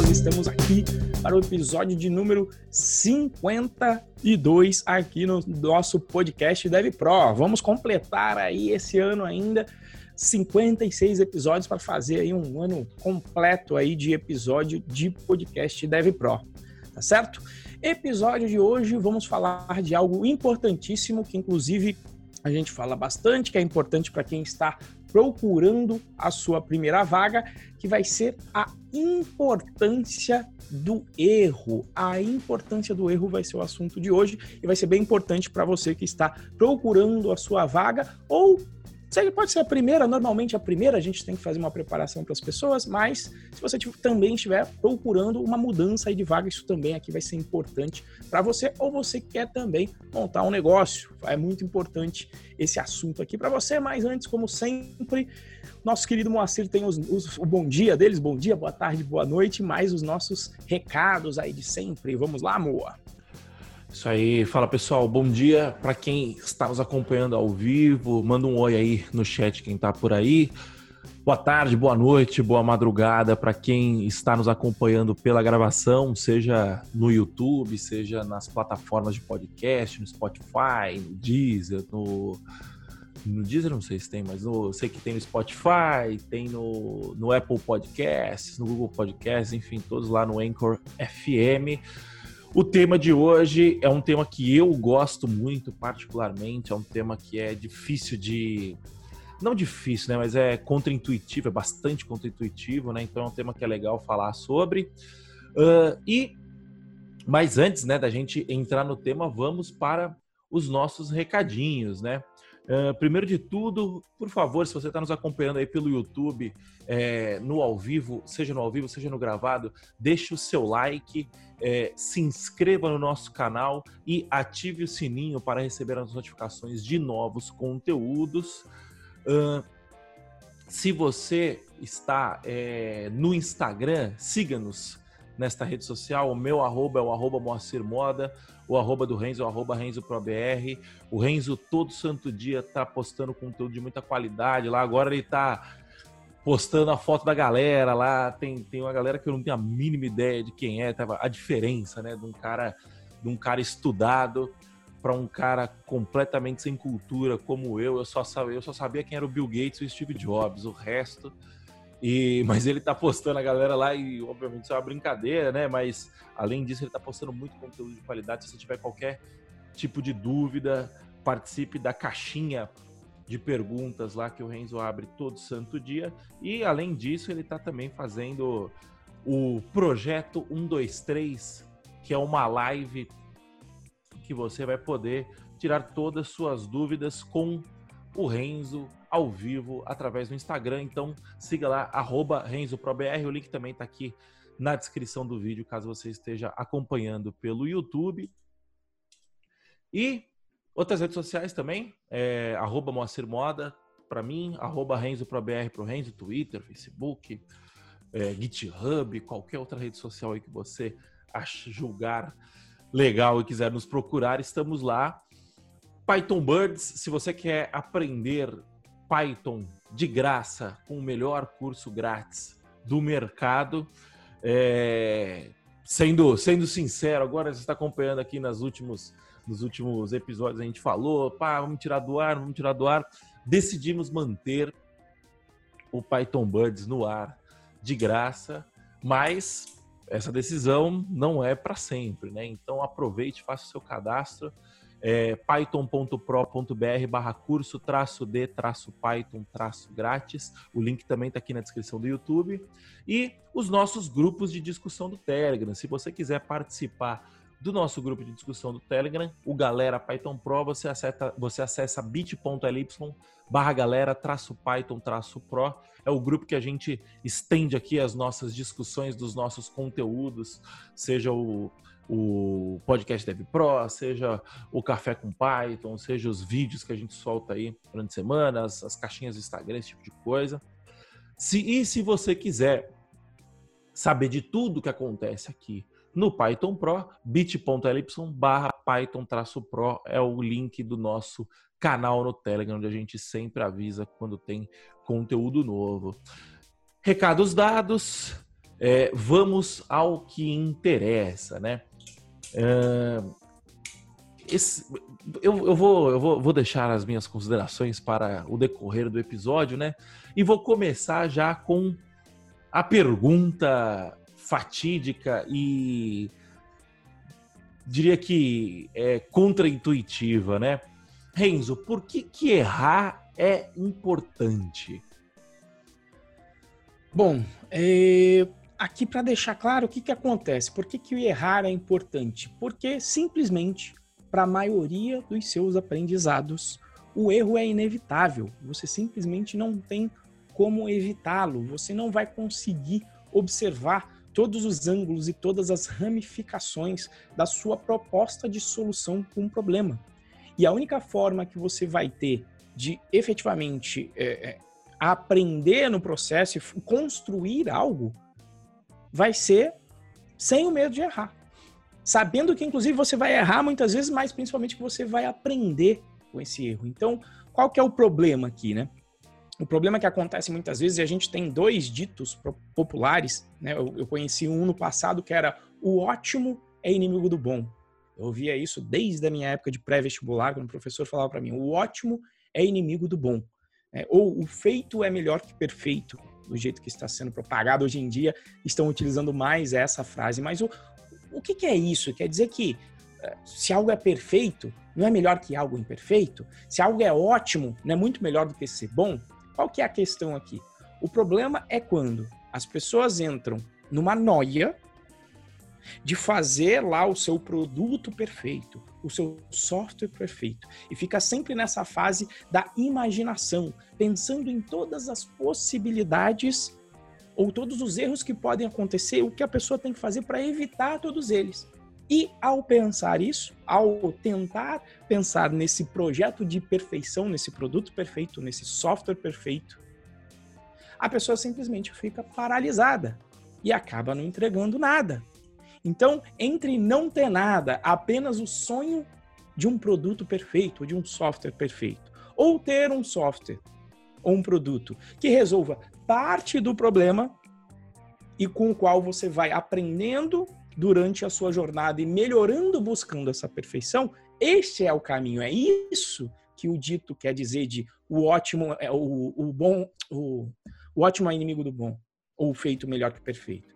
nós estamos aqui para o episódio de número 52 aqui no nosso podcast Dev Pro. Vamos completar aí esse ano ainda 56 episódios para fazer aí um ano completo aí de episódio de podcast Dev Pro. Tá certo? Episódio de hoje vamos falar de algo importantíssimo que inclusive a gente fala bastante, que é importante para quem está procurando a sua primeira vaga, que vai ser a importância do erro. A importância do erro vai ser o assunto de hoje e vai ser bem importante para você que está procurando a sua vaga ou pode ser a primeira, normalmente a primeira a gente tem que fazer uma preparação para as pessoas, mas se você também estiver procurando uma mudança de vaga, isso também aqui vai ser importante para você, ou você quer também montar um negócio. É muito importante esse assunto aqui para você, mas antes, como sempre, nosso querido Moacir tem os, os, o bom dia deles, bom dia, boa tarde, boa noite, mais os nossos recados aí de sempre. Vamos lá, Moa. Isso aí, fala pessoal, bom dia para quem está nos acompanhando ao vivo, manda um oi aí no chat quem está por aí. Boa tarde, boa noite, boa madrugada para quem está nos acompanhando pela gravação, seja no YouTube, seja nas plataformas de podcast, no Spotify, no Deezer, no no Deezer não sei se tem, mas no, sei que tem no Spotify, tem no, no Apple Podcasts, no Google Podcasts, enfim, todos lá no Anchor FM. O tema de hoje é um tema que eu gosto muito, particularmente. É um tema que é difícil de. Não difícil, né? Mas é contraintuitivo, é bastante contraintuitivo, né? Então é um tema que é legal falar sobre. Uh, e. Mas antes, né, da gente entrar no tema, vamos para os nossos recadinhos, né? Uh, primeiro de tudo, por favor, se você está nos acompanhando aí pelo YouTube, é, no ao vivo, seja no ao vivo, seja no gravado, deixe o seu like, é, se inscreva no nosso canal e ative o sininho para receber as notificações de novos conteúdos. Uh, se você está é, no Instagram, siga-nos nesta rede social. O meu arroba é o arroba Moacir Moda, o arroba do Renzo é o arroba Renzo ProBR. O Renzo todo santo dia tá postando conteúdo de muita qualidade lá. Agora ele tá postando a foto da galera lá. Tem, tem uma galera que eu não tenho a mínima ideia de quem é, a diferença, né, de um cara, de um cara estudado para um cara completamente sem cultura como eu. Eu só sabia, eu só sabia quem era o Bill Gates e o Steve Jobs. O resto e, mas ele tá postando a galera lá e, obviamente, isso é uma brincadeira, né? Mas, além disso, ele tá postando muito conteúdo de qualidade. Se você tiver qualquer tipo de dúvida, participe da caixinha de perguntas lá que o Renzo abre todo santo dia. E, além disso, ele tá também fazendo o projeto 123, que é uma live que você vai poder tirar todas as suas dúvidas com o Renzo ao vivo através do Instagram. Então siga lá, RenzoProBR. O link também está aqui na descrição do vídeo, caso você esteja acompanhando pelo YouTube. E outras redes sociais também, é, arroba Moacir Moda para mim, arroba RenzoProBR para o Renzo, Twitter, Facebook, é, GitHub, qualquer outra rede social aí que você acha, julgar legal e quiser nos procurar, estamos lá. Python Birds, se você quer aprender Python de graça com o melhor curso grátis do mercado, é... sendo, sendo sincero, agora você está acompanhando aqui nas últimos, nos últimos episódios, a gente falou, pá, vamos tirar do ar, vamos tirar do ar. Decidimos manter o Python Birds no ar de graça, mas essa decisão não é para sempre, né? Então aproveite, faça o seu cadastro é, python.pro.br barra curso traço D traço Python traço grátis. O link também está aqui na descrição do YouTube. E os nossos grupos de discussão do Telegram. Se você quiser participar do nosso grupo de discussão do Telegram, o Galera Python Pro, você acessa, você acessa bit.ly barra galera traço Python traço Pro. É o grupo que a gente estende aqui as nossas discussões dos nossos conteúdos, seja o o podcast Dev Pro, seja o Café com Python, seja os vídeos que a gente solta aí durante semanas, as caixinhas do Instagram, esse tipo de coisa. Se, e se você quiser saber de tudo que acontece aqui no Python Pro, bit.ly barra Python-Pro é o link do nosso canal no Telegram, onde a gente sempre avisa quando tem conteúdo novo. Recados dados, É, vamos ao que interessa, né? É, esse, eu, eu, vou, eu vou, vou deixar as minhas considerações para o decorrer do episódio, né? E vou começar já com a pergunta fatídica e diria que é contraintuitiva, né? Renzo, por que, que errar é importante? Bom, é, aqui para deixar claro o que, que acontece, por que, que o errar é importante? Porque simplesmente, para a maioria dos seus aprendizados, o erro é inevitável. Você simplesmente não tem como evitá-lo. Você não vai conseguir observar todos os ângulos e todas as ramificações da sua proposta de solução para um problema. E a única forma que você vai ter de efetivamente é, aprender no processo e construir algo vai ser sem o medo de errar. Sabendo que, inclusive, você vai errar muitas vezes, mas principalmente que você vai aprender com esse erro. Então, qual que é o problema aqui, né? O problema que acontece muitas vezes, e a gente tem dois ditos populares, né? Eu, eu conheci um no passado que era o ótimo é inimigo do bom. Eu ouvia isso desde a minha época de pré-vestibular, quando o professor falava para mim, o ótimo é inimigo do bom. É, ou o feito é melhor que perfeito do jeito que está sendo propagado hoje em dia, estão utilizando mais essa frase. Mas o, o que, que é isso? Quer dizer que eh, se algo é perfeito, não é melhor que algo imperfeito? Se algo é ótimo, não é muito melhor do que ser bom? Qual que é a questão aqui? O problema é quando as pessoas entram numa noia de fazer lá o seu produto perfeito, o seu software perfeito. E fica sempre nessa fase da imaginação, pensando em todas as possibilidades ou todos os erros que podem acontecer, o que a pessoa tem que fazer para evitar todos eles. E ao pensar isso, ao tentar pensar nesse projeto de perfeição, nesse produto perfeito, nesse software perfeito, a pessoa simplesmente fica paralisada e acaba não entregando nada. Então, entre não ter nada, apenas o sonho de um produto perfeito, de um software perfeito, ou ter um software ou um produto que resolva parte do problema e com o qual você vai aprendendo durante a sua jornada e melhorando buscando essa perfeição, este é o caminho. É isso que o dito quer dizer de o ótimo é o, o bom, o, o ótimo é inimigo do bom, ou feito melhor que perfeito.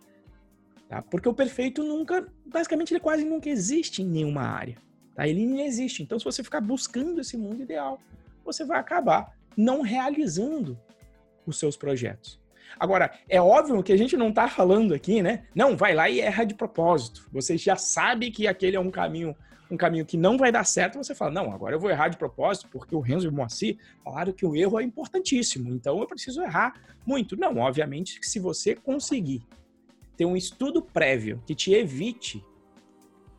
Tá? Porque o perfeito nunca, basicamente, ele quase nunca existe em nenhuma área. Tá? Ele não existe. Então, se você ficar buscando esse mundo ideal, você vai acabar não realizando os seus projetos. Agora, é óbvio que a gente não está falando aqui, né? Não, vai lá e erra de propósito. Você já sabe que aquele é um caminho um caminho que não vai dar certo, você fala, não, agora eu vou errar de propósito, porque o Renzo e o Moacir falaram que o erro é importantíssimo, então eu preciso errar muito. Não, obviamente se você conseguir ter um estudo prévio que te evite,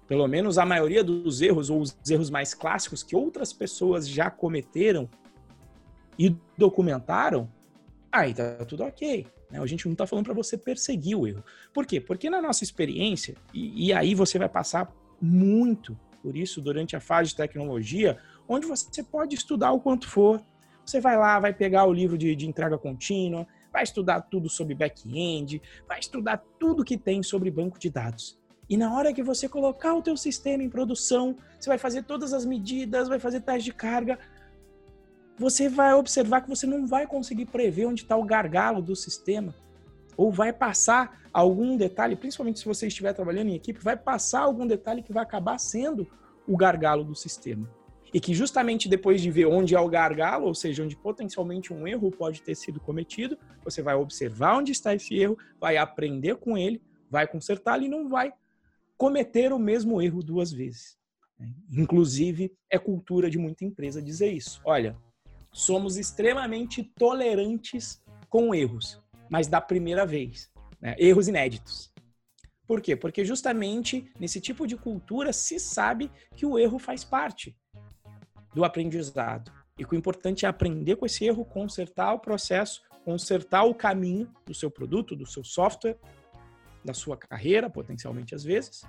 pelo menos a maioria dos erros ou os erros mais clássicos que outras pessoas já cometeram e documentaram, aí tá tudo ok. Né? A gente não está falando para você perseguir o erro. Por quê? Porque na nossa experiência, e, e aí você vai passar muito por isso durante a fase de tecnologia, onde você pode estudar o quanto for. Você vai lá, vai pegar o livro de, de entrega contínua, vai estudar tudo sobre back-end, vai estudar tudo que tem sobre banco de dados. E na hora que você colocar o teu sistema em produção, você vai fazer todas as medidas, vai fazer teste de carga, você vai observar que você não vai conseguir prever onde está o gargalo do sistema. Ou vai passar algum detalhe, principalmente se você estiver trabalhando em equipe, vai passar algum detalhe que vai acabar sendo o gargalo do sistema e que justamente depois de ver onde é o gargalo, ou seja, onde potencialmente um erro pode ter sido cometido, você vai observar onde está esse erro, vai aprender com ele, vai consertá-lo e não vai cometer o mesmo erro duas vezes. Inclusive, é cultura de muita empresa dizer isso. Olha, somos extremamente tolerantes com erros, mas da primeira vez, né? erros inéditos. Por quê? Porque justamente nesse tipo de cultura se sabe que o erro faz parte do aprendizado. E o importante é aprender com esse erro, consertar o processo, consertar o caminho do seu produto, do seu software, da sua carreira, potencialmente às vezes,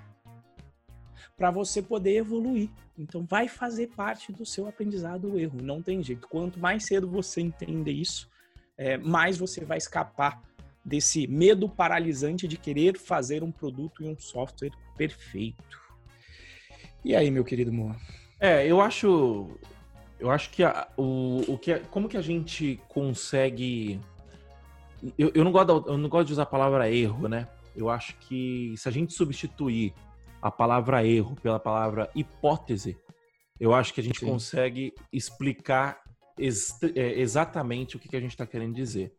para você poder evoluir. Então, vai fazer parte do seu aprendizado o erro, não tem jeito. Quanto mais cedo você entender isso, é, mais você vai escapar desse medo paralisante de querer fazer um produto e um software perfeito. E aí, meu querido Moa? É, eu acho, eu acho que a, o, o que, como que a gente consegue eu, eu, não gosto, eu não gosto de usar a palavra erro, né? Eu acho que se a gente substituir a palavra erro pela palavra hipótese, eu acho que a gente Sim. consegue explicar ex é, exatamente o que, que a gente está querendo dizer.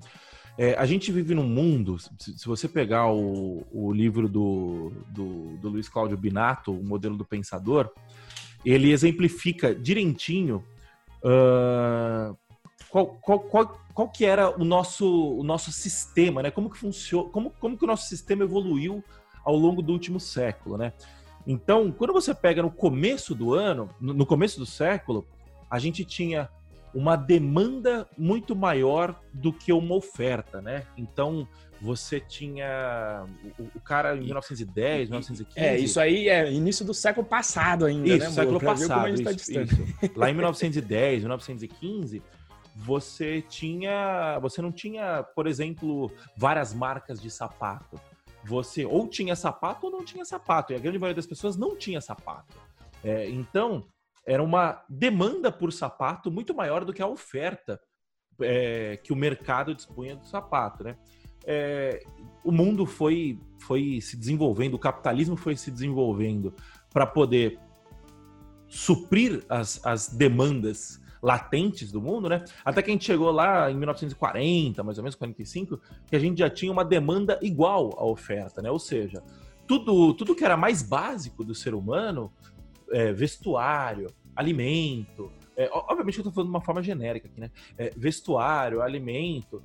É, a gente vive num mundo, se, você pegar o, o livro do, do, do, Luiz Cláudio Binato, o modelo do pensador, ele exemplifica direitinho uh, qual, qual, qual, qual que era o nosso, o nosso sistema, né? Como que funciona, como, como que o nosso sistema evoluiu ao longo do último século, né? Então, quando você pega no começo do ano, no começo do século, a gente tinha uma demanda muito maior do que uma oferta, né? Então, você tinha o, o cara em 1910, 1915. É, isso aí é início do século passado ainda, isso, né? século passado. Tá isso, tá. Lá em 1910, 1915, você tinha, você não tinha, por exemplo, várias marcas de sapato. Você ou tinha sapato ou não tinha sapato. E a grande maioria das pessoas não tinha sapato. É, então, era uma demanda por sapato muito maior do que a oferta é, que o mercado dispunha do sapato, né? É, o mundo foi, foi se desenvolvendo, o capitalismo foi se desenvolvendo para poder suprir as, as demandas latentes do mundo, né? Até que a gente chegou lá em 1940, mais ou menos 45, que a gente já tinha uma demanda igual à oferta, né? Ou seja, tudo, tudo que era mais básico do ser humano, é, vestuário, alimento, é, obviamente eu estou falando de uma forma genérica aqui, né? É, vestuário, alimento,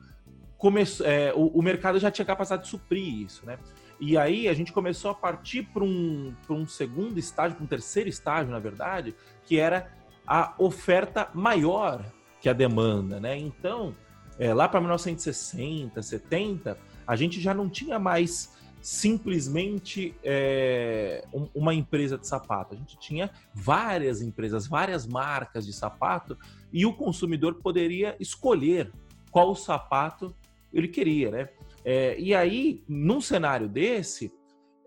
começou, é, o, o, mercado já tinha capacidade de suprir isso, né? E aí a gente começou a partir para um, um segundo estágio, para um terceiro estágio, na verdade, que era a oferta maior que a demanda, né? Então, é, lá para 1960, 70, a gente já não tinha mais simplesmente é, um, uma empresa de sapato. A gente tinha várias empresas, várias marcas de sapato e o consumidor poderia escolher qual sapato ele queria, né? É, e aí, num cenário desse,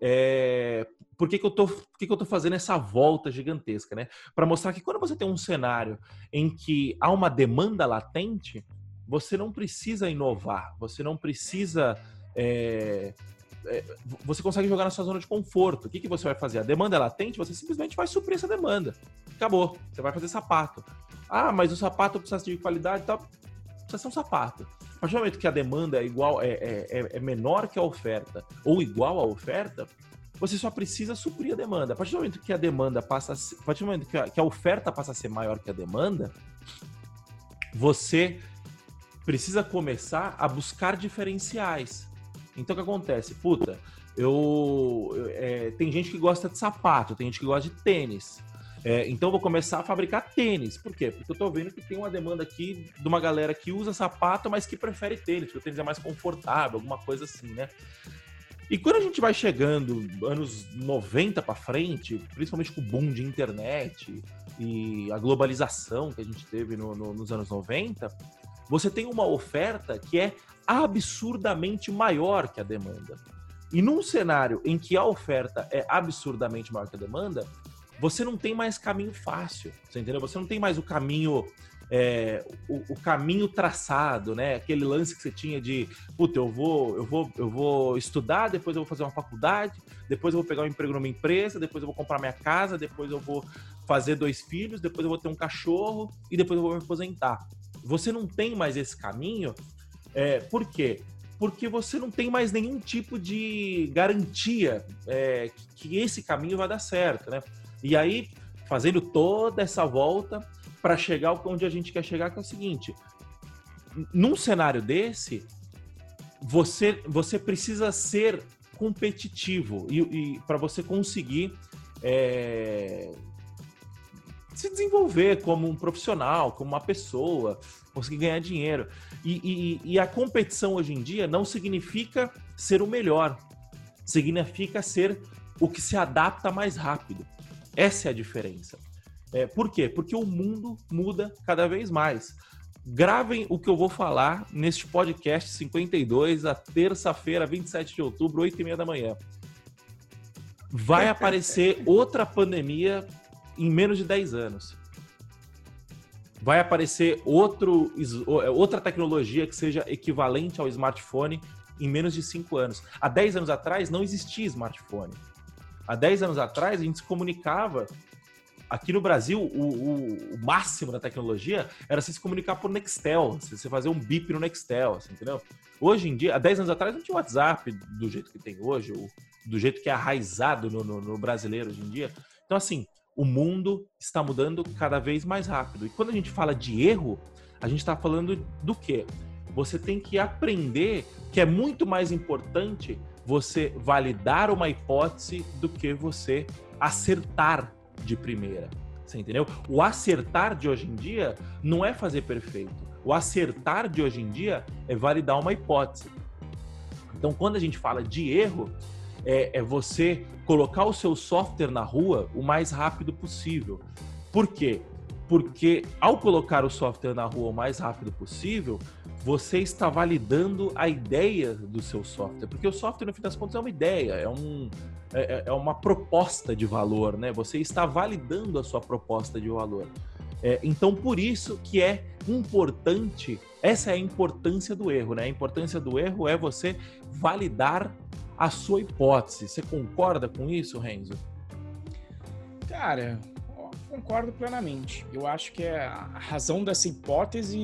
é, por que, que, eu tô, por que, que eu tô fazendo essa volta gigantesca, né? Para mostrar que quando você tem um cenário em que há uma demanda latente, você não precisa inovar, você não precisa. É, é, você consegue jogar na sua zona de conforto. O que, que você vai fazer? A demanda é latente, você simplesmente vai suprir essa demanda. Acabou. Você vai fazer sapato. Ah, mas o sapato precisa de qualidade e tal. Precisa ser um sapato. A partir do momento que a demanda é igual, é, é, é, é menor que a oferta, ou igual à oferta, você só precisa suprir a demanda. A partir do momento que a demanda passa a, ser, a partir do momento que a, que a oferta passa a ser maior que a demanda, você precisa começar a buscar diferenciais. Então o que acontece? Puta, eu, é, tem gente que gosta de sapato, tem gente que gosta de tênis. É, então vou começar a fabricar tênis. Por quê? Porque eu tô vendo que tem uma demanda aqui de uma galera que usa sapato, mas que prefere tênis, porque o tênis é mais confortável, alguma coisa assim, né? E quando a gente vai chegando anos 90 para frente, principalmente com o boom de internet e a globalização que a gente teve no, no, nos anos 90, você tem uma oferta que é absurdamente maior que a demanda. E num cenário em que a oferta é absurdamente maior que a demanda, você não tem mais caminho fácil, você entendeu? Você não tem mais o caminho é, o, o, caminho traçado, né? Aquele lance que você tinha de, puta, eu vou, eu vou, eu vou estudar, depois eu vou fazer uma faculdade, depois eu vou pegar um emprego numa empresa, depois eu vou comprar minha casa, depois eu vou fazer dois filhos, depois eu vou ter um cachorro e depois eu vou me aposentar. Você não tem mais esse caminho, é, por quê? Porque você não tem mais nenhum tipo de garantia é, que, que esse caminho vai dar certo, né? E aí, fazendo toda essa volta, para chegar onde a gente quer chegar, que é o seguinte: num cenário desse, você, você precisa ser competitivo e, e para você conseguir é, se desenvolver como um profissional, como uma pessoa, conseguir ganhar dinheiro. E, e, e, a competição hoje em dia não significa ser o melhor, significa ser o que se adapta mais rápido. Essa é a diferença. É, por quê? Porque o mundo muda cada vez mais. gravem o que eu vou falar neste podcast 52, a terça-feira, 27 de outubro, 8 e meia da manhã. Vai aparecer outra pandemia em menos de 10 anos. Vai aparecer outro, outra tecnologia que seja equivalente ao smartphone em menos de 5 anos. Há 10 anos atrás não existia smartphone. Há 10 anos atrás a gente se comunicava aqui no Brasil, o, o, o, máximo da tecnologia era se comunicar por Nextel, você fazer um bip no Nextel, assim, entendeu? Hoje em dia, há 10 anos atrás não tinha WhatsApp do jeito que tem hoje, ou do jeito que é arraizado no, no, no brasileiro hoje em dia. Então, assim, o mundo está mudando cada vez mais rápido. E quando a gente fala de erro, a gente está falando do quê? Você tem que aprender que é muito mais importante você validar uma hipótese do que você acertar de primeira. Você entendeu? O acertar de hoje em dia não é fazer perfeito. O acertar de hoje em dia é validar uma hipótese. Então, quando a gente fala de erro, é, é você colocar o seu software na rua o mais rápido possível. Por quê? Porque ao colocar o software na rua o mais rápido possível, você está validando a ideia do seu software. Porque o software, no fim das contas, é uma ideia, é, um, é, é, é uma proposta de valor, né? Você está validando a sua proposta de valor. É, então, por isso que é importante, essa é a importância do erro, né? A importância do erro é você validar a sua hipótese. Você concorda com isso, Renzo? Cara, concordo plenamente. Eu acho que é a razão dessa hipótese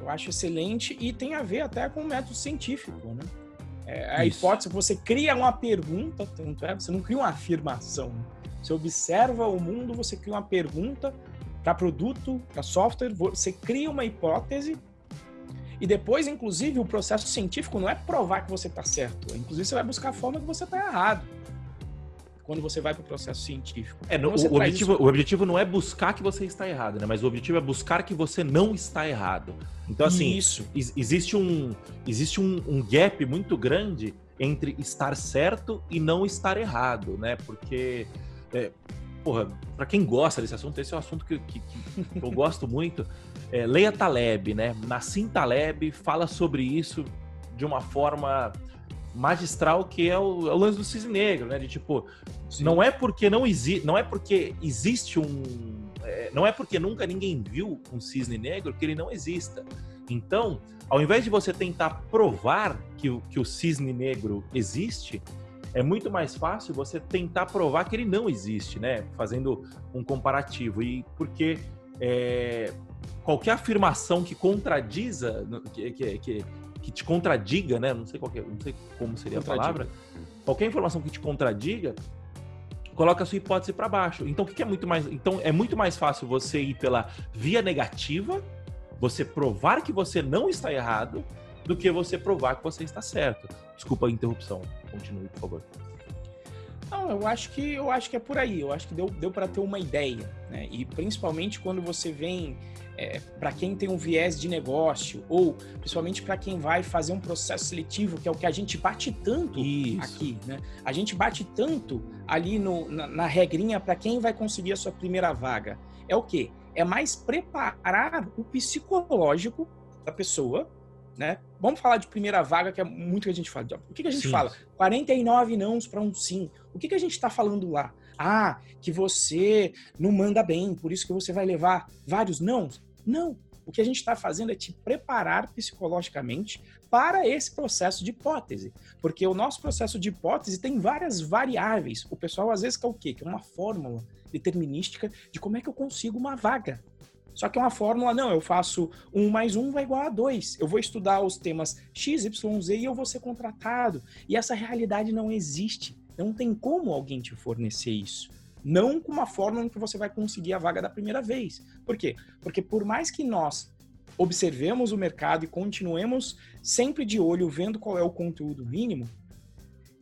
eu acho excelente e tem a ver até com o método científico, né? É, a Isso. hipótese, você cria uma pergunta, tanto é, você não cria uma afirmação. Você observa o mundo, você cria uma pergunta para produto, para software, você cria uma hipótese e depois, inclusive, o processo científico não é provar que você está certo. Inclusive, você vai buscar a forma que você está errado quando você vai para o processo científico. É, no, o, objetivo, isso... o objetivo não é buscar que você está errado, né? Mas o objetivo é buscar que você não está errado. Então, assim, isso. existe um, existe um, um gap muito grande entre estar certo e não estar errado, né? Porque, é, porra, para quem gosta desse assunto, esse é um assunto que, que, que eu gosto muito. É, Leia Taleb, né? Nassim Taleb fala sobre isso de uma forma magistral que é o, é o lance do cisne negro, né? De tipo, Sim. não é porque não existe, não é porque existe um, é, não é porque nunca ninguém viu um cisne negro que ele não exista. Então, ao invés de você tentar provar que o, que o cisne negro existe, é muito mais fácil você tentar provar que ele não existe, né? Fazendo um comparativo. E porque é, qualquer afirmação que contradiza, que, que, que, te contradiga, né? Não sei, qual é, não sei como seria a palavra. Qualquer informação que te contradiga, coloca a sua hipótese para baixo. Então, o que é muito mais? Então, é muito mais fácil você ir pela via negativa, você provar que você não está errado, do que você provar que você está certo. Desculpa a interrupção. Continue, por favor. Não, eu acho que eu acho que é por aí. Eu acho que deu, deu para ter uma ideia, né? E principalmente quando você vem é, para quem tem um viés de negócio ou principalmente para quem vai fazer um processo seletivo, que é o que a gente bate tanto Isso. aqui, né? A gente bate tanto ali no, na, na regrinha para quem vai conseguir a sua primeira vaga. É o quê? É mais preparar o psicológico da pessoa, né? Vamos falar de primeira vaga, que é muito que a gente fala. O que, que a gente sim. fala? 49 nãos para um sim. O que, que a gente está falando lá? Ah, que você não manda bem, por isso que você vai levar vários nãos. Não. O que a gente está fazendo é te preparar psicologicamente para esse processo de hipótese. Porque o nosso processo de hipótese tem várias variáveis. O pessoal às vezes quer o quê? Que é uma fórmula determinística de como é que eu consigo uma vaga. Só que é uma fórmula, não, eu faço um mais um vai igual a dois. Eu vou estudar os temas X, Y, Z e eu vou ser contratado. E essa realidade não existe. Não tem como alguém te fornecer isso. Não com uma em que você vai conseguir a vaga da primeira vez. Por quê? Porque por mais que nós observemos o mercado e continuemos sempre de olho vendo qual é o conteúdo mínimo,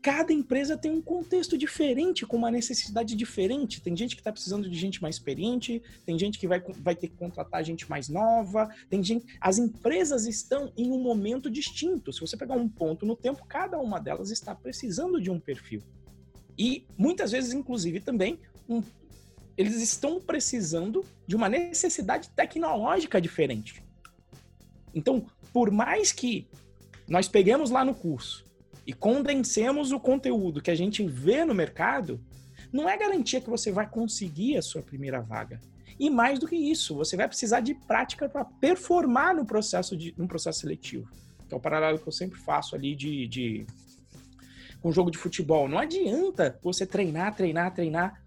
cada empresa tem um contexto diferente, com uma necessidade diferente. Tem gente que está precisando de gente mais experiente, tem gente que vai, vai ter que contratar gente mais nova, tem gente. As empresas estão em um momento distinto. Se você pegar um ponto no tempo, cada uma delas está precisando de um perfil. E muitas vezes, inclusive, também um, eles estão precisando de uma necessidade tecnológica diferente. Então, por mais que nós peguemos lá no curso e condensemos o conteúdo que a gente vê no mercado, não é garantia que você vai conseguir a sua primeira vaga. E mais do que isso, você vai precisar de prática para performar no processo, de, no processo seletivo. Que é o paralelo que eu sempre faço ali de, de com jogo de futebol. Não adianta você treinar, treinar, treinar.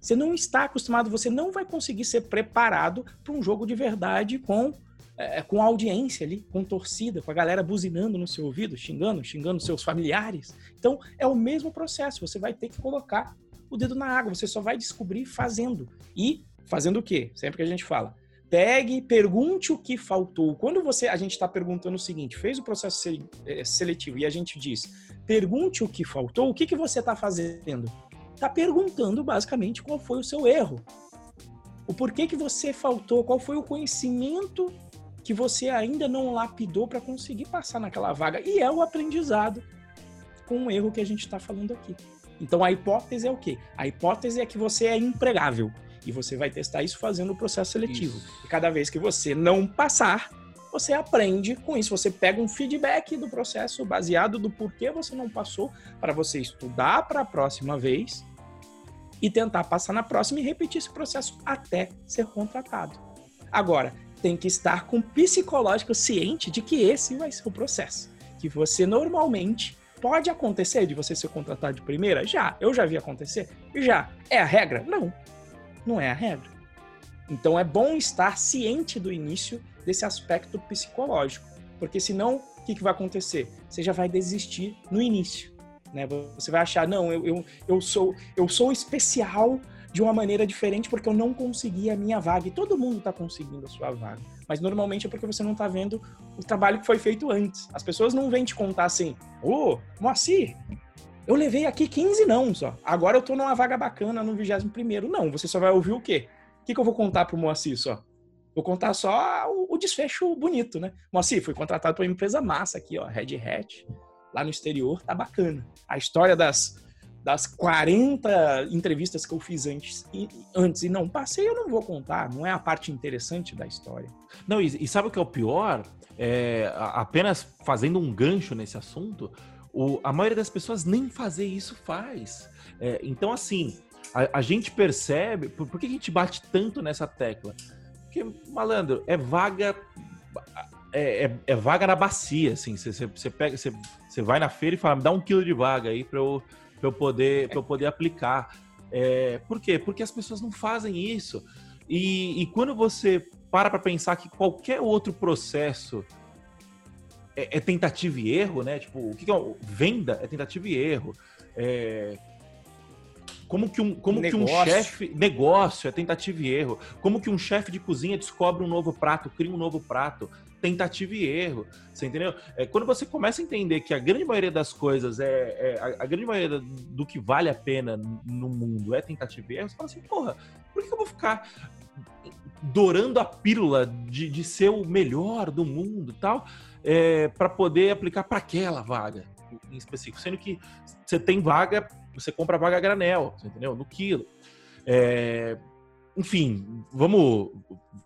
Você não está acostumado, você não vai conseguir ser preparado para um jogo de verdade com é, com audiência ali, com torcida, com a galera buzinando no seu ouvido, xingando, xingando seus familiares. Então, é o mesmo processo. Você vai ter que colocar o dedo na água. Você só vai descobrir fazendo. E fazendo o quê? Sempre que a gente fala. Pegue, pergunte o que faltou. Quando você, a gente está perguntando o seguinte, fez o processo é, seletivo e a gente diz, pergunte o que faltou, o que, que você está fazendo? Está perguntando basicamente qual foi o seu erro. O porquê que você faltou, qual foi o conhecimento que você ainda não lapidou para conseguir passar naquela vaga. E é o aprendizado com o erro que a gente está falando aqui. Então a hipótese é o quê? A hipótese é que você é empregável. E você vai testar isso fazendo o processo seletivo. Isso. E cada vez que você não passar, você aprende com isso. Você pega um feedback do processo baseado do porquê você não passou, para você estudar para a próxima vez e tentar passar na próxima e repetir esse processo até ser contratado. Agora, tem que estar com psicológico ciente de que esse vai ser o processo. Que você normalmente pode acontecer de você ser contratado de primeira? Já. Eu já vi acontecer? Já. É a regra? Não. Não é a regra. Então é bom estar ciente do início desse aspecto psicológico. Porque senão, o que, que vai acontecer? Você já vai desistir no início. Né? Você vai achar, não, eu, eu, eu, sou, eu sou especial de uma maneira diferente porque eu não consegui a minha vaga. E todo mundo está conseguindo a sua vaga. Mas normalmente é porque você não está vendo o trabalho que foi feito antes. As pessoas não vêm te contar assim, ô, oh, Moacir, eu levei aqui 15 não só. Agora eu tô numa vaga bacana no 21 Não, você só vai ouvir o quê? O que, que eu vou contar pro Moacir só? Vou contar só o, o desfecho bonito, né? Moacir, fui contratado por uma empresa massa aqui, ó, Red Hat, lá no exterior, tá bacana. A história das das 40 entrevistas que eu fiz antes e, antes e não passei, eu não vou contar. Não é a parte interessante da história. Não, e, e sabe o que é o pior? É, apenas fazendo um gancho nesse assunto, o, a maioria das pessoas nem fazer isso faz. É, então, assim, a, a, gente percebe. Por, por que a gente bate tanto nessa tecla? Porque, malandro, é vaga. É, é, é vaga na bacia, assim. Você pega, você vai na feira e fala, me dá um quilo de vaga aí para eu para eu poder para eu poder aplicar. É, por quê? Porque as pessoas não fazem isso. E, e quando você para para pensar que qualquer outro processo é, é, tentativa e erro, né? Tipo, o que, que é venda? É tentativa e erro. É, como que um, como que um chefe. Negócio é tentativa e erro. Como que um chefe de cozinha descobre um novo prato, cria um novo prato tentativa e erro. Você entendeu? É, quando você começa a entender que a grande maioria das coisas é. é a, a, grande maioria do que vale a pena no mundo é tentativa e erro, você fala assim, porra, por que eu vou ficar dourando a pílula de, de ser o melhor do mundo tal, é, para poder aplicar para aquela vaga em específico? Sendo que você tem vaga, você compra vaga granel, entendeu? No quilo. É, enfim, vamos,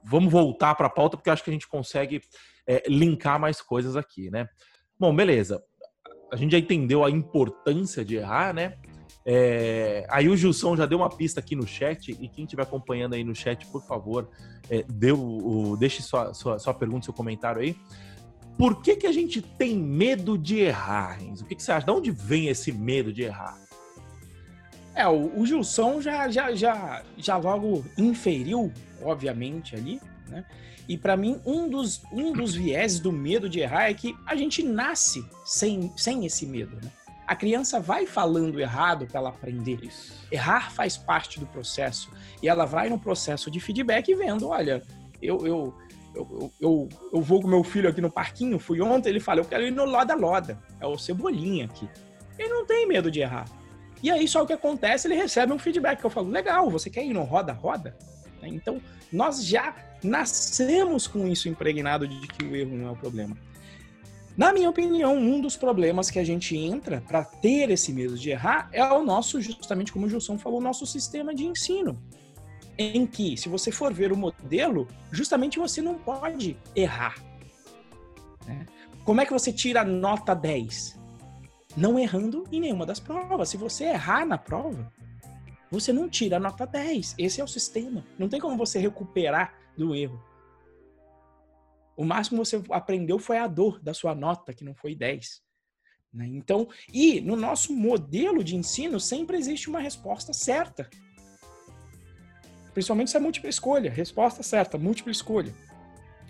vamos voltar para a pauta, porque acho que a gente consegue é, linkar mais coisas aqui, né? Bom, beleza. A gente já entendeu a importância de errar, né? É, aí o Gilson já deu uma pista aqui no chat, e quem estiver acompanhando aí no chat, por favor, é, deu, o, deixe sua, sua, sua pergunta, seu comentário aí. Por que, que a gente tem medo de errar, Renzo? O que, que você acha? De onde vem esse medo de errar? É, o, o Gilson já, já, já, já logo inferiu, obviamente, ali, né? E para mim, um dos, um dos viés do medo de errar é que a gente nasce sem, sem esse medo, né? A criança vai falando errado para ela aprender. Isso. Errar faz parte do processo. E ela vai no processo de feedback vendo, olha, eu, eu, eu, eu, eu vou com meu filho aqui no parquinho, fui ontem, ele fala, eu quero ir no Loda Loda. É o Cebolinha aqui. Ele não tem medo de errar. E aí só o que acontece, ele recebe um feedback que eu falo, legal, você quer ir no roda roda? Né? Então, nós já nascemos com isso impregnado de que o erro não é o problema. Na minha opinião, um dos problemas que a gente entra para ter esse medo de errar é o nosso, justamente como o Gilson falou, o nosso sistema de ensino. Em que, se você for ver o modelo, justamente você não pode errar. Né? Como é que você tira nota 10? Não errando em nenhuma das provas. Se você errar na prova, você não tira nota 10. Esse é o sistema. Não tem como você recuperar do erro. O máximo que você aprendeu foi a dor da sua nota, que não foi 10. Né? Então, e no nosso modelo de ensino sempre existe uma resposta certa. Principalmente se é múltipla escolha. Resposta certa, múltipla escolha.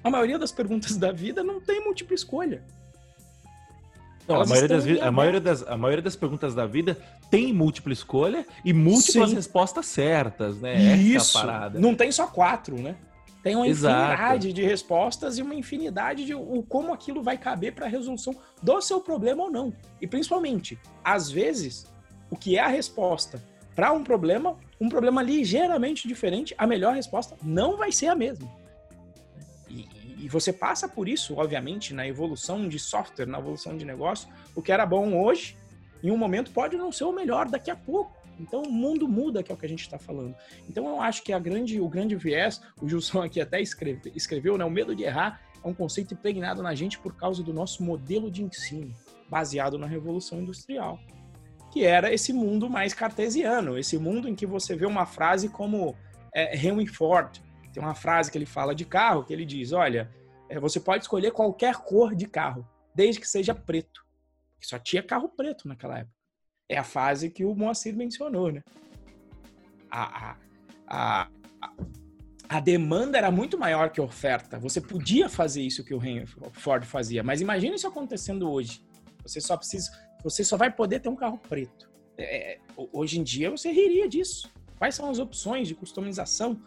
A maioria das perguntas da vida não tem múltipla escolha. Não, a, maioria das, a, maioria das, a maioria das perguntas da vida tem múltipla escolha e múltiplas Sim. respostas certas, né? Isso. É não tem só quatro, né? Tem uma Exato. infinidade de respostas e uma infinidade de o, como aquilo vai caber para a resolução do seu problema ou não. E principalmente, às vezes, o que é a resposta para um problema, um problema ligeiramente diferente, a melhor resposta não vai ser a mesma. E, você passa por isso, obviamente, na evolução de software, na evolução de negócio. O que era bom hoje, em um momento, pode não ser o melhor daqui a pouco. Então o mundo muda, que é o que a gente está falando. Então eu acho que a grande, o grande viés, o Gilson aqui até escreve, escreveu, né? O medo de errar é um conceito impregnado na gente por causa do nosso modelo de ensino, baseado na Revolução Industrial que era esse mundo mais cartesiano, esse mundo em que você vê uma frase como é, Henry Ford. Tem uma frase que ele fala de carro, que ele diz: olha, é, você pode escolher qualquer cor de carro, desde que seja preto. Só tinha carro preto naquela época. É a fase que o Moacir mencionou, né? A, a, a, a demanda era muito maior que a oferta. Você podia fazer isso que o Ford fazia, mas imagine isso acontecendo hoje. Você só precisa, você só vai poder ter um carro preto. É, hoje em dia você riria disso. Quais são as opções de customização?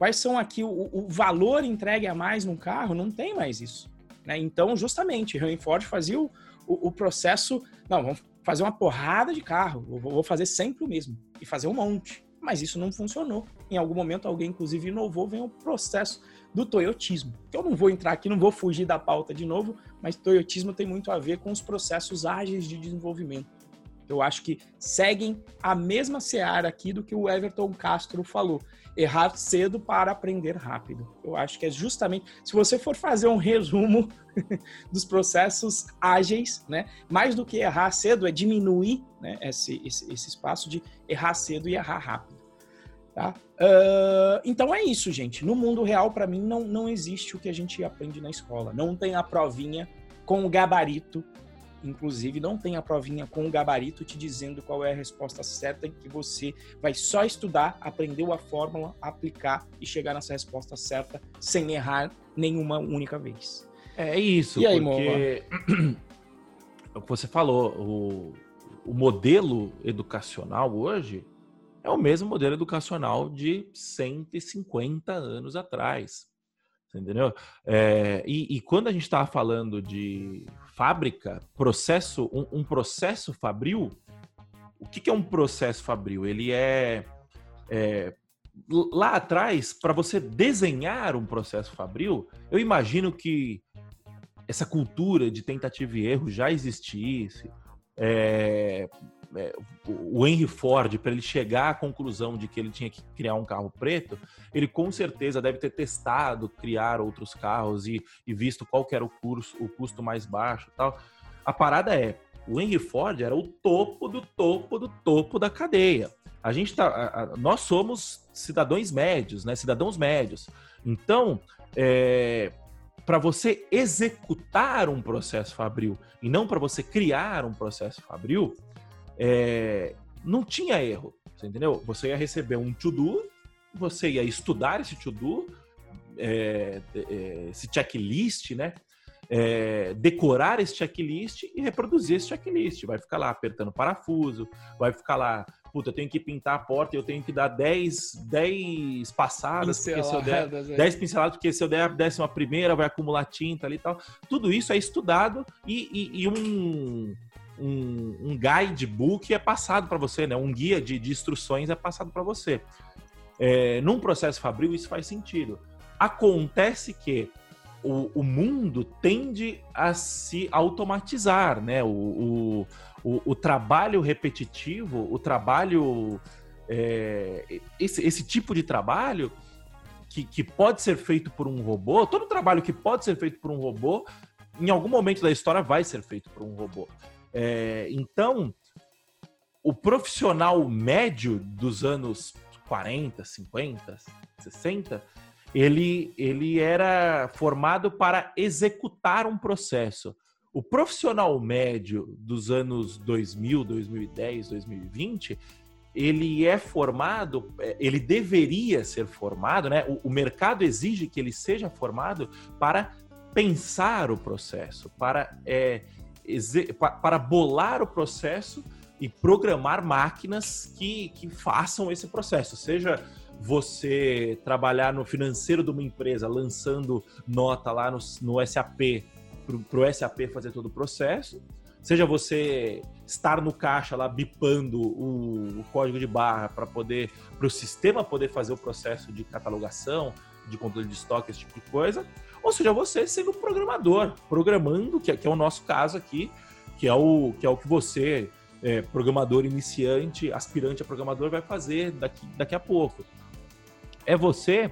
Quais são aqui o, o valor entregue a mais num carro? Não tem mais isso. Né? Então, justamente, Henry Ford fazia o, o, o, processo. Não, vamos fazer uma porrada de carro. Vou fazer sempre o mesmo. E fazer um monte. Mas isso não funcionou. Em algum momento, alguém, inclusive, inovou, vem o processo do toyotismo. Eu não vou entrar aqui, não vou fugir da pauta de novo, mas toyotismo tem muito a ver com os processos ágeis de desenvolvimento. Eu acho que seguem a mesma seara aqui do que o Everton Castro falou. Errar cedo para aprender rápido. Eu acho que é justamente, se você for fazer um resumo dos processos ágeis, né, mais do que errar cedo é diminuir né, esse, esse, esse espaço de errar cedo e errar rápido. Tá? Uh, então é isso, gente. No mundo real, para mim, não, não existe o que a gente aprende na escola. Não tem a provinha com o gabarito. Inclusive, não tem a provinha com o gabarito te dizendo qual é a resposta certa que você vai só estudar, aprender a fórmula, aplicar e chegar nessa resposta certa sem errar nenhuma única vez. É isso, e aí, porque o que você falou, o, o modelo educacional hoje é o mesmo modelo educacional de 150 anos atrás. Entendeu? É, e, e, quando a gente estava falando de fábrica, processo, um, um processo fabril, o que, que, é um processo fabril? Ele é, é lá atrás, para você desenhar um processo fabril, eu imagino que essa cultura de tentativa e erro já existisse. É, é, o Henry Ford, para ele chegar à conclusão de que ele tinha que criar um carro preto, ele com certeza deve ter testado criar outros carros e, e visto qual era o, curso, o custo mais baixo tal. A parada é, o Henry Ford era o topo do topo do topo da cadeia. A gente tá, nós somos cidadãos médios, né? Cidadãos médios. Então, é, para você executar um processo fabril e não para você criar um processo fabril, é, não tinha erro, você entendeu? Você ia receber um to-do, você ia estudar esse to-do, é, é, esse checklist, né? É, decorar esse checklist e reproduzir esse checklist. Vai ficar lá apertando parafuso, vai ficar lá, puta, eu tenho que pintar a porta e eu tenho que dar 10, 10 passadas, porque se eu der 10 pinceladas, porque se eu der a décima primeira vai acumular tinta ali e tal. Tudo isso é estudado e, e, e um guidebook é passado para você, né? Um guia de, de instruções é passado para você. É, num processo fabril, isso faz sentido. Acontece que o, o mundo tende a se automatizar, né? O, o, o, trabalho repetitivo, o trabalho. É, esse, esse tipo de trabalho que, que pode ser feito por um robô, todo trabalho que pode ser feito por um robô em algum momento da história vai ser feito por um robô. É, então, o profissional médio dos anos 40, 50, 60, ele, ele era formado para executar um processo. O profissional médio dos anos 2000, 2010, 2020, ele é formado, é, ele deveria ser formado, né? O, o mercado exige que ele seja formado para pensar o processo, para, é, para bolar o processo e programar máquinas que, que façam esse processo, seja você trabalhar no financeiro de uma empresa lançando nota lá no, no SAP para o SAP fazer todo o processo, seja você estar no caixa lá bipando o, o código de barra para poder para o sistema poder fazer o processo de catalogação, de controle de estoque, esse tipo de coisa, ou seja você sendo programador, programando, que é, que é o nosso caso aqui, que é o que é o que você é, programador iniciante, aspirante a programador vai fazer daqui, daqui a pouco. É você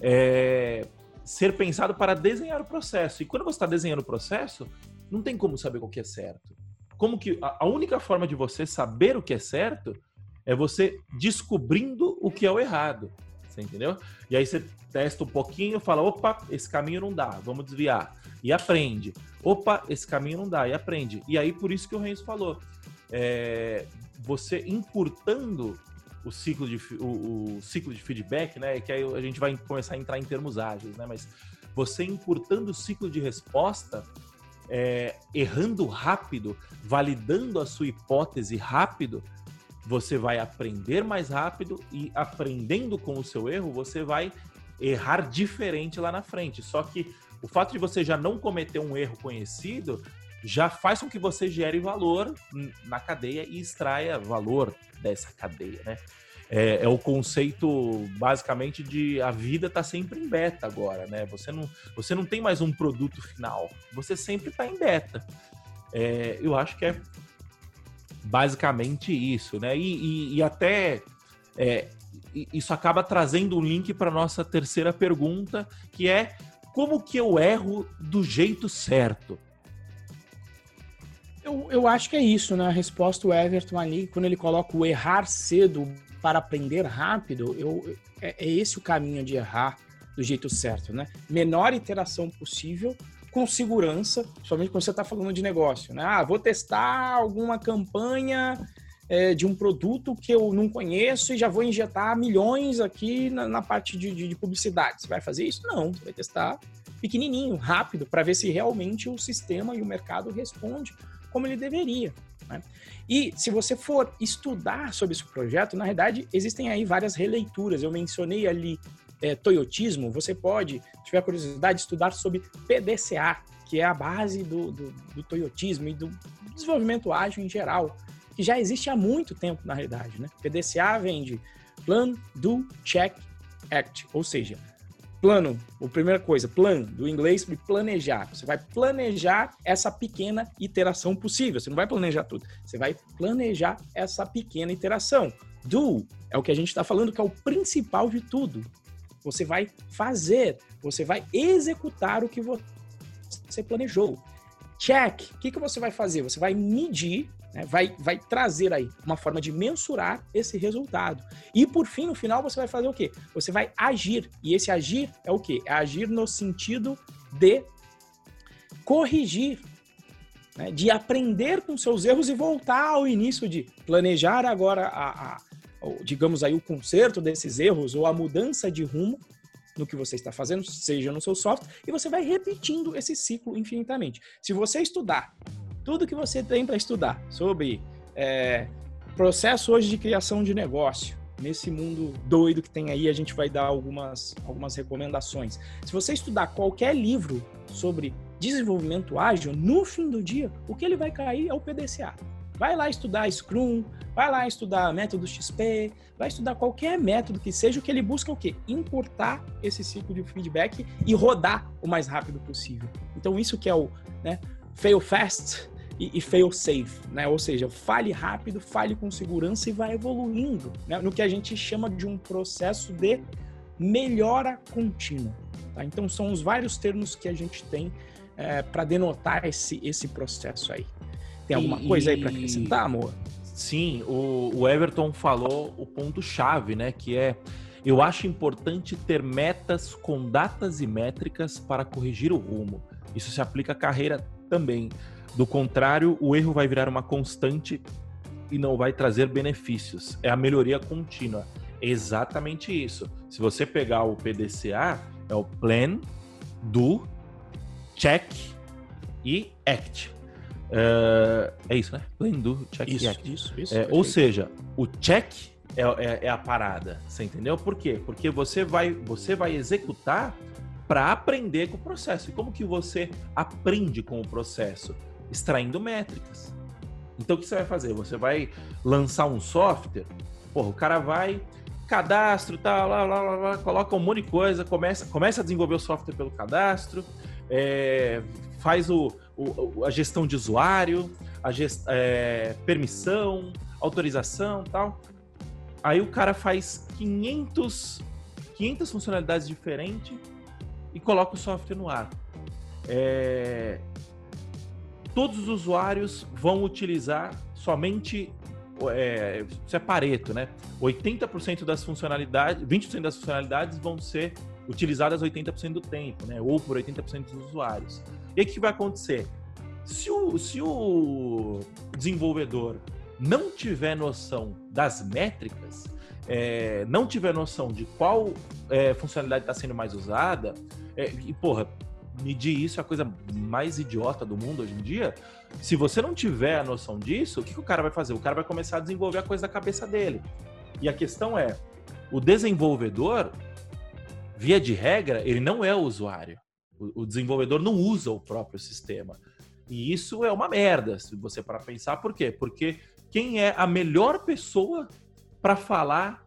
é, ser pensado para desenhar o processo. E quando você está desenhando o processo, não tem como saber o que é certo. Como que a, a única forma de você saber o que é certo é você descobrindo o que é o errado. Você entendeu? E aí você testa um pouquinho, fala, opa, esse caminho não dá, vamos desviar. E aprende. Opa, esse caminho não dá, e aprende. E aí, por isso que o Renzo falou, é, você encurtando o ciclo de, o, o, ciclo de feedback, né? Que aí a gente vai começar a entrar em termos ágeis, né? Mas você encurtando o ciclo de resposta, é, errando rápido, validando a sua hipótese rápido, você vai aprender mais rápido e aprendendo com o seu erro, você vai errar diferente lá na frente. Só que o fato de você já não cometer um erro conhecido já faz com que você gere valor na cadeia e extraia valor dessa cadeia, né? É, é, o conceito basicamente de a vida está sempre em beta agora, né? Você não, você não tem mais um produto final, você sempre está em beta. É, eu acho que é basicamente isso, né? E, e, e até é, isso acaba trazendo um link para nossa terceira pergunta, que é como que eu erro do jeito certo? Eu, eu acho que é isso, né? A resposta do Everton ali, quando ele coloca o errar cedo para aprender rápido, eu, é, é esse o caminho de errar do jeito certo, né? Menor iteração possível, com segurança, somente quando você está falando de negócio, né? Ah, vou testar alguma campanha é, de um produto que eu não conheço e já vou injetar milhões aqui na, na parte de, de, de, publicidade. Você vai fazer isso? Não, você vai testar pequenininho, rápido, para ver se realmente o sistema e o mercado responde como ele deveria. Né? E se você for estudar sobre esse projeto, na verdade, existem aí várias releituras. Eu mencionei ali é, Toyotismo, você pode, se tiver curiosidade, estudar sobre PDCA, que é a base do, do, do Toyotismo e do desenvolvimento ágil em geral, que já existe há muito tempo, na realidade. Né? PDCA vem de Plan, Do, Check, Act, ou seja, Plano, a primeira coisa, plan, do inglês planejar. Você vai planejar essa pequena iteração possível. Você não vai planejar tudo. Você vai planejar essa pequena iteração. Do é o que a gente está falando que é o principal de tudo. Você vai fazer, você vai executar o que você planejou. Check, o que, que você vai fazer? Você vai medir né? Vai, vai trazer aí uma forma de mensurar esse resultado. E por fim, no final, você vai fazer o quê? Você vai agir. E esse agir é o quê? É agir no sentido de corrigir, né? de aprender com seus erros e voltar ao início de planejar agora a, a digamos aí, o conserto desses erros ou a mudança de rumo no que você está fazendo, seja no seu software, e você vai repetindo esse ciclo infinitamente. Se você estudar tudo que você tem para estudar sobre é, processo hoje de criação de negócio. Nesse mundo doido que tem aí, a gente vai dar algumas, algumas recomendações. Se você estudar qualquer livro sobre desenvolvimento ágil, no fim do dia, o que ele vai cair é o PDCA. Vai lá estudar Scrum, vai lá estudar método XP, vai estudar qualquer método que seja, o que ele busca é o quê? Encurtar esse ciclo de feedback e rodar o mais rápido possível. Então isso que é o né, fail fast, e, e fail safe, né? Ou seja, fale rápido, fale com segurança e vai evoluindo, né? No que a gente chama de um processo de melhora contínua. Tá? Então são os vários termos que a gente tem é, para denotar esse, esse processo aí. Tem alguma e, coisa aí para acrescentar, amor? Sim, o, o Everton falou o ponto-chave, né? Que é eu acho importante ter metas com datas e métricas para corrigir o rumo. Isso se aplica à carreira também. Do contrário, o erro vai virar uma constante e não vai trazer benefícios. É a melhoria contínua. exatamente isso. Se você pegar o PDCA, é o Plan, Do, Check e Act. Uh, é isso, né? Plan, Do, Check isso, Act. Isso, isso. É, ou seja, o check é, é, é, a parada, você entendeu? Por quê? Porque você vai, você vai executar para aprender com o processo. E como que você aprende com o processo? Extraindo métricas. Então o que você vai fazer? Você vai lançar um software, porra, o cara vai, cadastro, tal, lá, lá, lá, lá, coloca um monte de coisa, começa, começa a desenvolver o software pelo cadastro, é, faz o, o, a gestão de usuário, a gest, é, permissão, autorização tal. Aí o cara faz 500, 500 funcionalidades diferentes e coloca o software no ar. É... Todos os usuários vão utilizar somente é, isso é Pareto, né? 80% das funcionalidades, 20% das funcionalidades vão ser utilizadas 80% do tempo, né? Ou por 80% dos usuários. E o que vai acontecer? Se o, se o desenvolvedor não tiver noção das métricas, é, não tiver noção de qual é, funcionalidade está sendo mais usada, é, e porra, medir isso é a coisa mais idiota do mundo hoje em dia. Se você não tiver a noção disso, o que, que o cara vai fazer? O cara vai começar a desenvolver a coisa da cabeça dele. E a questão é: o desenvolvedor, via de regra, ele não é o usuário. O, o desenvolvedor não usa o próprio sistema. E isso é uma merda, se você para pensar. Por quê? Porque quem é a melhor pessoa para falar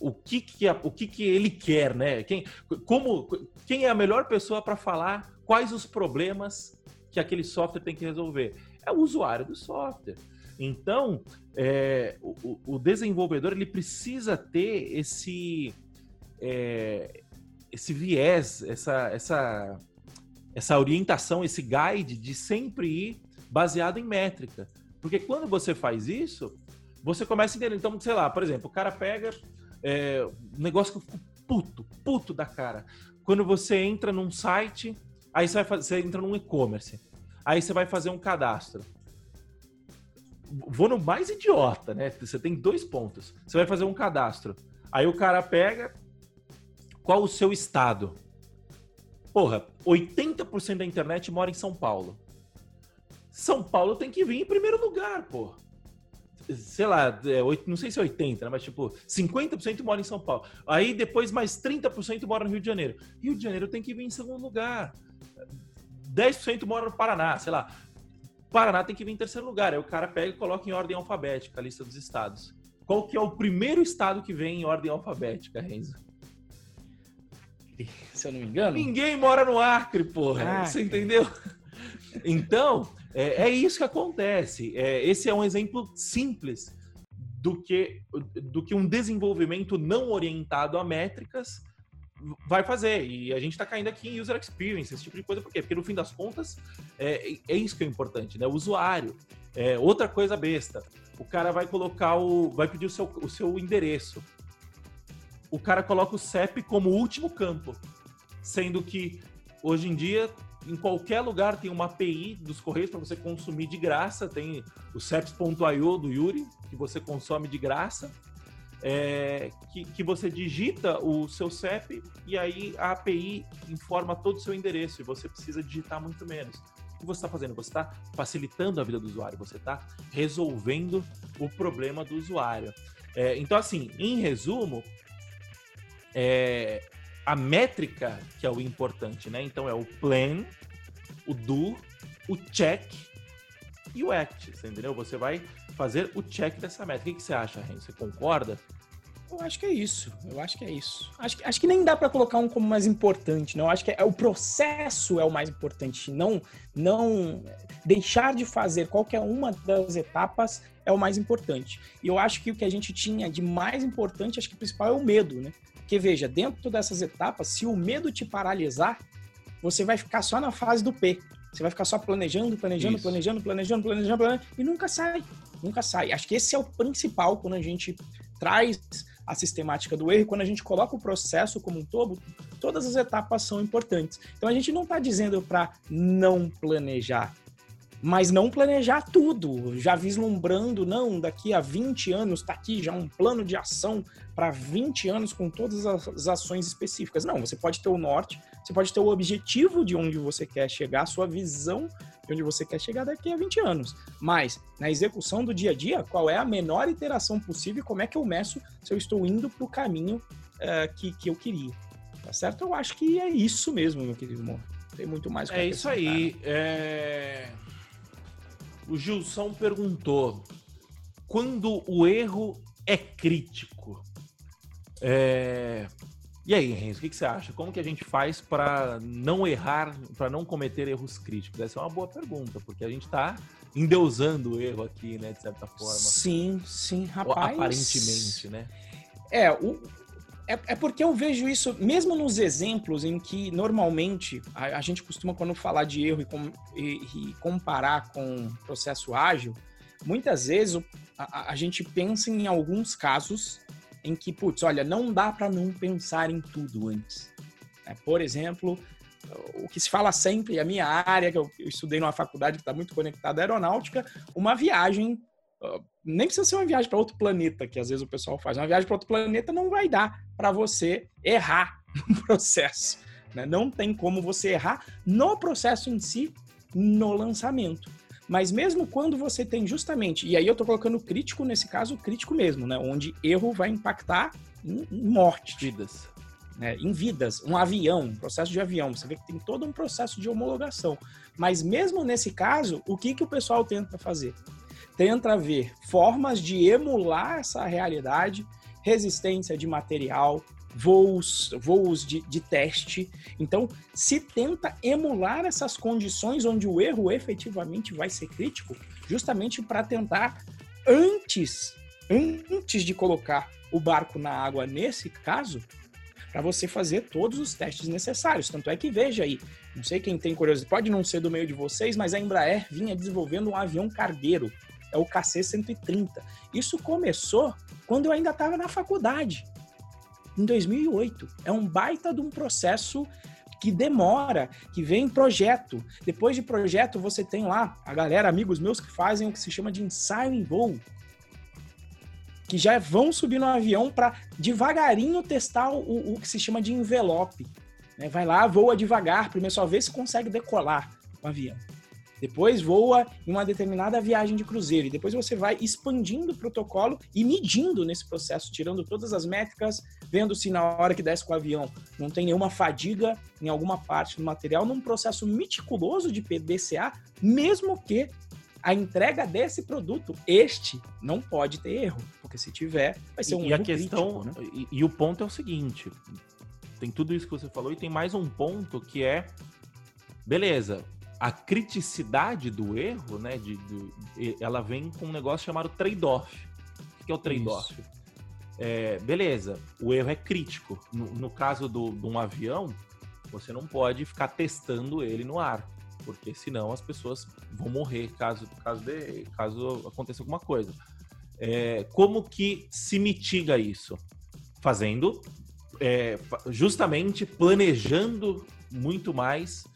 o que que, o que que ele quer, né? Quem, como, quem é a melhor pessoa para falar quais os problemas que aquele software tem que resolver? É o usuário do software. Então, é, o, o, desenvolvedor ele precisa ter esse é, esse viés, essa, essa, essa orientação, esse guide de sempre ir baseado em métrica. Porque quando você faz isso, você começa a entender. Então, sei lá, por exemplo, o cara pega é, um negócio que eu fico puto, puto da cara. Quando você entra num site, aí você vai fazer, você entra num e-commerce, aí você vai fazer um cadastro. Vou no mais idiota, né? Você tem dois pontos. Você vai fazer um cadastro. Aí o cara pega qual o seu estado. Porra, 80% da internet mora em São Paulo. São Paulo tem que vir em primeiro lugar, porra. Sei lá, é, não sei se é 80, né, mas tipo, 50% mora em São Paulo. Aí depois mais 30% mora no Rio de Janeiro. Rio de Janeiro tem que vir em segundo lugar. 10% mora no Paraná, sei lá. Paraná tem que vir em terceiro lugar. Aí o cara pega e coloca em ordem alfabética a lista dos estados. Qual que é o primeiro estado que vem em ordem alfabética, Renzo? Se eu não me engano. Ninguém mora no Acre, porra. Ah, você entendeu? Então, é, é isso que acontece. É, esse é um exemplo simples do que, do que um desenvolvimento não orientado a métricas vai fazer. E a gente está caindo aqui em user experience, esse tipo de coisa. Por quê? Porque no fim das contas, é, é isso que é importante, né? O usuário. É, outra coisa besta. O cara vai colocar o. vai pedir o seu, o seu endereço. O cara coloca o CEP como último campo. Sendo que hoje em dia em qualquer lugar tem uma API dos Correios para você consumir de graça. Tem o ceps.io do Yuri, que você consome de graça. É, que, que você digita o seu CEP e aí a API informa todo o seu endereço e você precisa digitar muito menos. O que você está fazendo? Você está facilitando a vida do usuário, você está resolvendo o problema do usuário. É, então, assim, em resumo, é, a métrica que é o importante, né? Então é o plan, o do, o check e o act, você entendeu? Você vai fazer o check dessa métrica. O que você acha, Ren? Você concorda? Eu acho que é isso. Eu acho que é isso. Acho que, acho que nem dá para colocar um como mais importante. Não, acho que é, é, o processo é o mais importante. Não, não deixar de fazer qualquer uma das etapas é o mais importante. E eu acho que o que a gente tinha de mais importante, acho que o principal é o medo, né? Porque veja, dentro dessas etapas, se o medo te paralisar, você vai ficar só na fase do P. Você vai ficar só planejando, planejando, Isso. planejando, planejando, planejando, planejando, e nunca sai. Nunca sai. Acho que esse é o principal quando a gente traz a sistemática do erro, quando a gente coloca o processo como um todo, todas as etapas são importantes. Então a gente não está dizendo para não planejar, mas não planejar tudo, já vislumbrando, não, daqui a 20 anos está aqui já um plano de ação para 20 anos com todas as ações específicas. Não, você pode ter o norte, você pode ter o objetivo de onde você quer chegar, a sua visão de onde você quer chegar daqui a 20 anos. Mas, na execução do dia a dia, qual é a menor iteração possível e como é que eu meço se eu estou indo para o caminho uh, que, que eu queria. Tá certo? Eu acho que é isso mesmo, meu querido Mo. Tem muito mais É isso aí. É... O Gilson perguntou: quando o erro é crítico? É... E aí, Renzo, o que, você acha? Como que a gente faz para não errar, para não cometer erros críticos? Essa é uma boa pergunta, porque a gente está endeusando o erro aqui, né, de certa forma. Sim, sim, rapaz. aparentemente, né? É, o, é, é, porque eu vejo isso, mesmo nos exemplos em que normalmente a, a gente costuma, quando falar de erro e, com, e, e comparar com processo ágil, muitas vezes a, a, gente pensa em alguns casos em que, putz, olha, não dá para não pensar em tudo antes. É, por exemplo, o que se fala sempre, a minha área, que eu, eu estudei numa faculdade que está muito conectada à aeronáutica, uma viagem nem precisa ser uma viagem para outro planeta, que às vezes o pessoal faz. Uma viagem para outro planeta não vai dar para você errar no processo. Né? Não tem como você errar no processo em si, no lançamento. Mas mesmo quando você tem justamente, e aí eu estou colocando crítico nesse caso, crítico mesmo, né? Onde erro vai impactar em, em morte. Vidas. Né? Em vidas. Um avião, um processo de avião. Você vê que tem todo um processo de homologação. Mas mesmo nesse caso, o que, que o pessoal tenta fazer? Tenta ver formas de emular essa realidade, resistência de material, voos, voos de, de teste. Então, se tenta emular essas condições onde o erro efetivamente vai ser crítico, justamente para tentar, antes, antes de colocar o barco na água nesse caso, para você fazer todos os testes necessários. Tanto é que veja aí, não sei quem tem curiosidade, pode não ser do meio de vocês, mas a Embraer vinha desenvolvendo um avião cargueiro é o KC-130. Isso começou quando eu ainda estava na faculdade, em 2008. É um baita de um processo que demora, que vem projeto. Depois de projeto, você tem lá a galera, amigos meus, que fazem o que se chama de ensaio em voo. Que já vão subir no avião para devagarinho testar o, o, que se chama de envelope. Né? Vai lá, voa devagar, primeiro só vê se consegue decolar o avião depois voa em uma determinada viagem de cruzeiro, e depois você vai expandindo o protocolo e medindo nesse processo, tirando todas as métricas, vendo se na hora que desce com o avião não tem nenhuma fadiga em alguma parte do material, num processo meticuloso de PDCA, mesmo que a entrega desse produto, este, não pode ter erro, porque se tiver, vai ser um e erro a questão crítico, né? e, e o ponto é o seguinte, tem tudo isso que você falou e tem mais um ponto que é beleza, a criticidade do erro, né, de, de, ela vem com um negócio chamado trade-off. O que é o trade-off? É, beleza, o erro é crítico. No, no caso do, de um avião, você não pode ficar testando ele no ar, porque senão as pessoas vão morrer caso, caso, de, caso aconteça alguma coisa. É, como que se mitiga isso? Fazendo, é, justamente planejando muito mais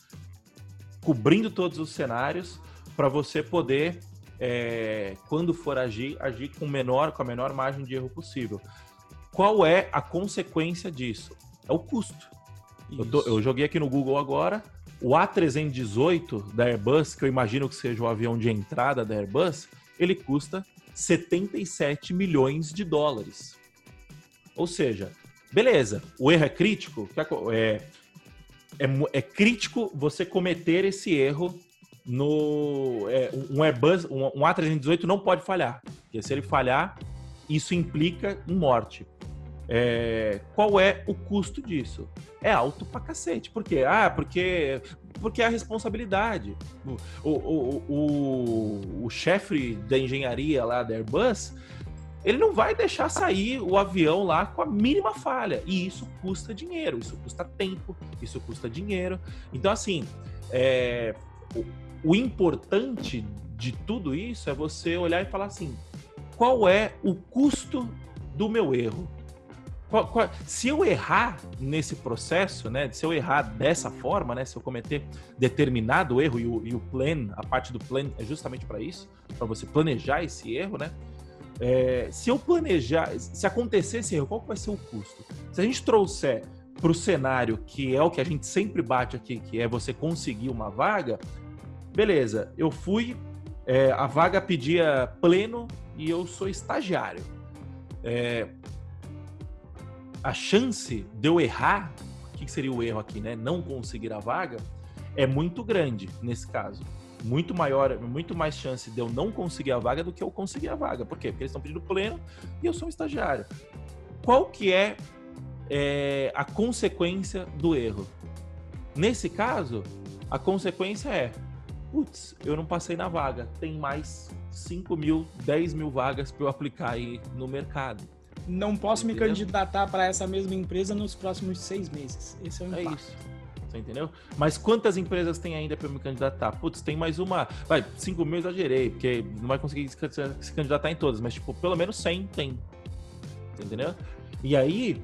cobrindo todos os cenários para você poder, é, quando for agir, agir com menor, com a menor margem de erro possível. Qual é a consequência disso? É o custo. Eu, tô, eu, joguei aqui no Google agora o A318 da Airbus, que eu imagino que seja o avião de entrada da Airbus, ele custa 77 milhões de dólares. Ou seja, beleza, o erro é crítico, é, é, é crítico você cometer esse erro no é, um Airbus, um, um A318 não pode falhar, porque se ele falhar, isso implica em morte. É, qual é o custo disso? É alto pra cacete. Por quê? Ah, porque, porque é a responsabilidade. O, o, o, o chefe da engenharia lá da Airbus ele não vai deixar sair o avião lá com a mínima falha. E isso custa dinheiro, isso custa tempo, isso custa dinheiro. Então, assim, é, o, o importante de tudo isso é você olhar e falar assim: qual é o custo do meu erro? Qual, qual, se eu errar nesse processo, né? Se eu errar dessa forma, né? Se eu cometer determinado erro e o, e o plan, a parte do plan é justamente para isso, para você planejar esse erro, né? É, se eu planejar, se acontecer esse erro, qual vai ser o custo? Se a gente trouxer para o cenário que é o que a gente sempre bate aqui, que é você conseguir uma vaga, beleza? Eu fui, é, a vaga pedia pleno e eu sou estagiário. É, a chance de eu errar, o que seria o erro aqui, né? Não conseguir a vaga, é muito grande nesse caso. Muito maior, muito mais chance de eu não conseguir a vaga do que eu conseguir a vaga. Por quê? Porque eles estão pedindo pleno e eu sou um estagiário. Qual que é, é a consequência do erro? Nesse caso, a consequência é putz, eu não passei na vaga. Tem mais 5 mil, 10 mil vagas para eu aplicar aí no mercado não posso me candidatar para essa mesma empresa nos próximos seis meses. Esse é o é impacto. É isso. Você entendeu? Mas quantas empresas tem ainda para me candidatar? Putz, tem mais uma. Vai, 5 mil eu exagerei, porque não vai conseguir se candidatar em todas, mas, tipo, pelo menos 100 tem. Entendeu? E aí,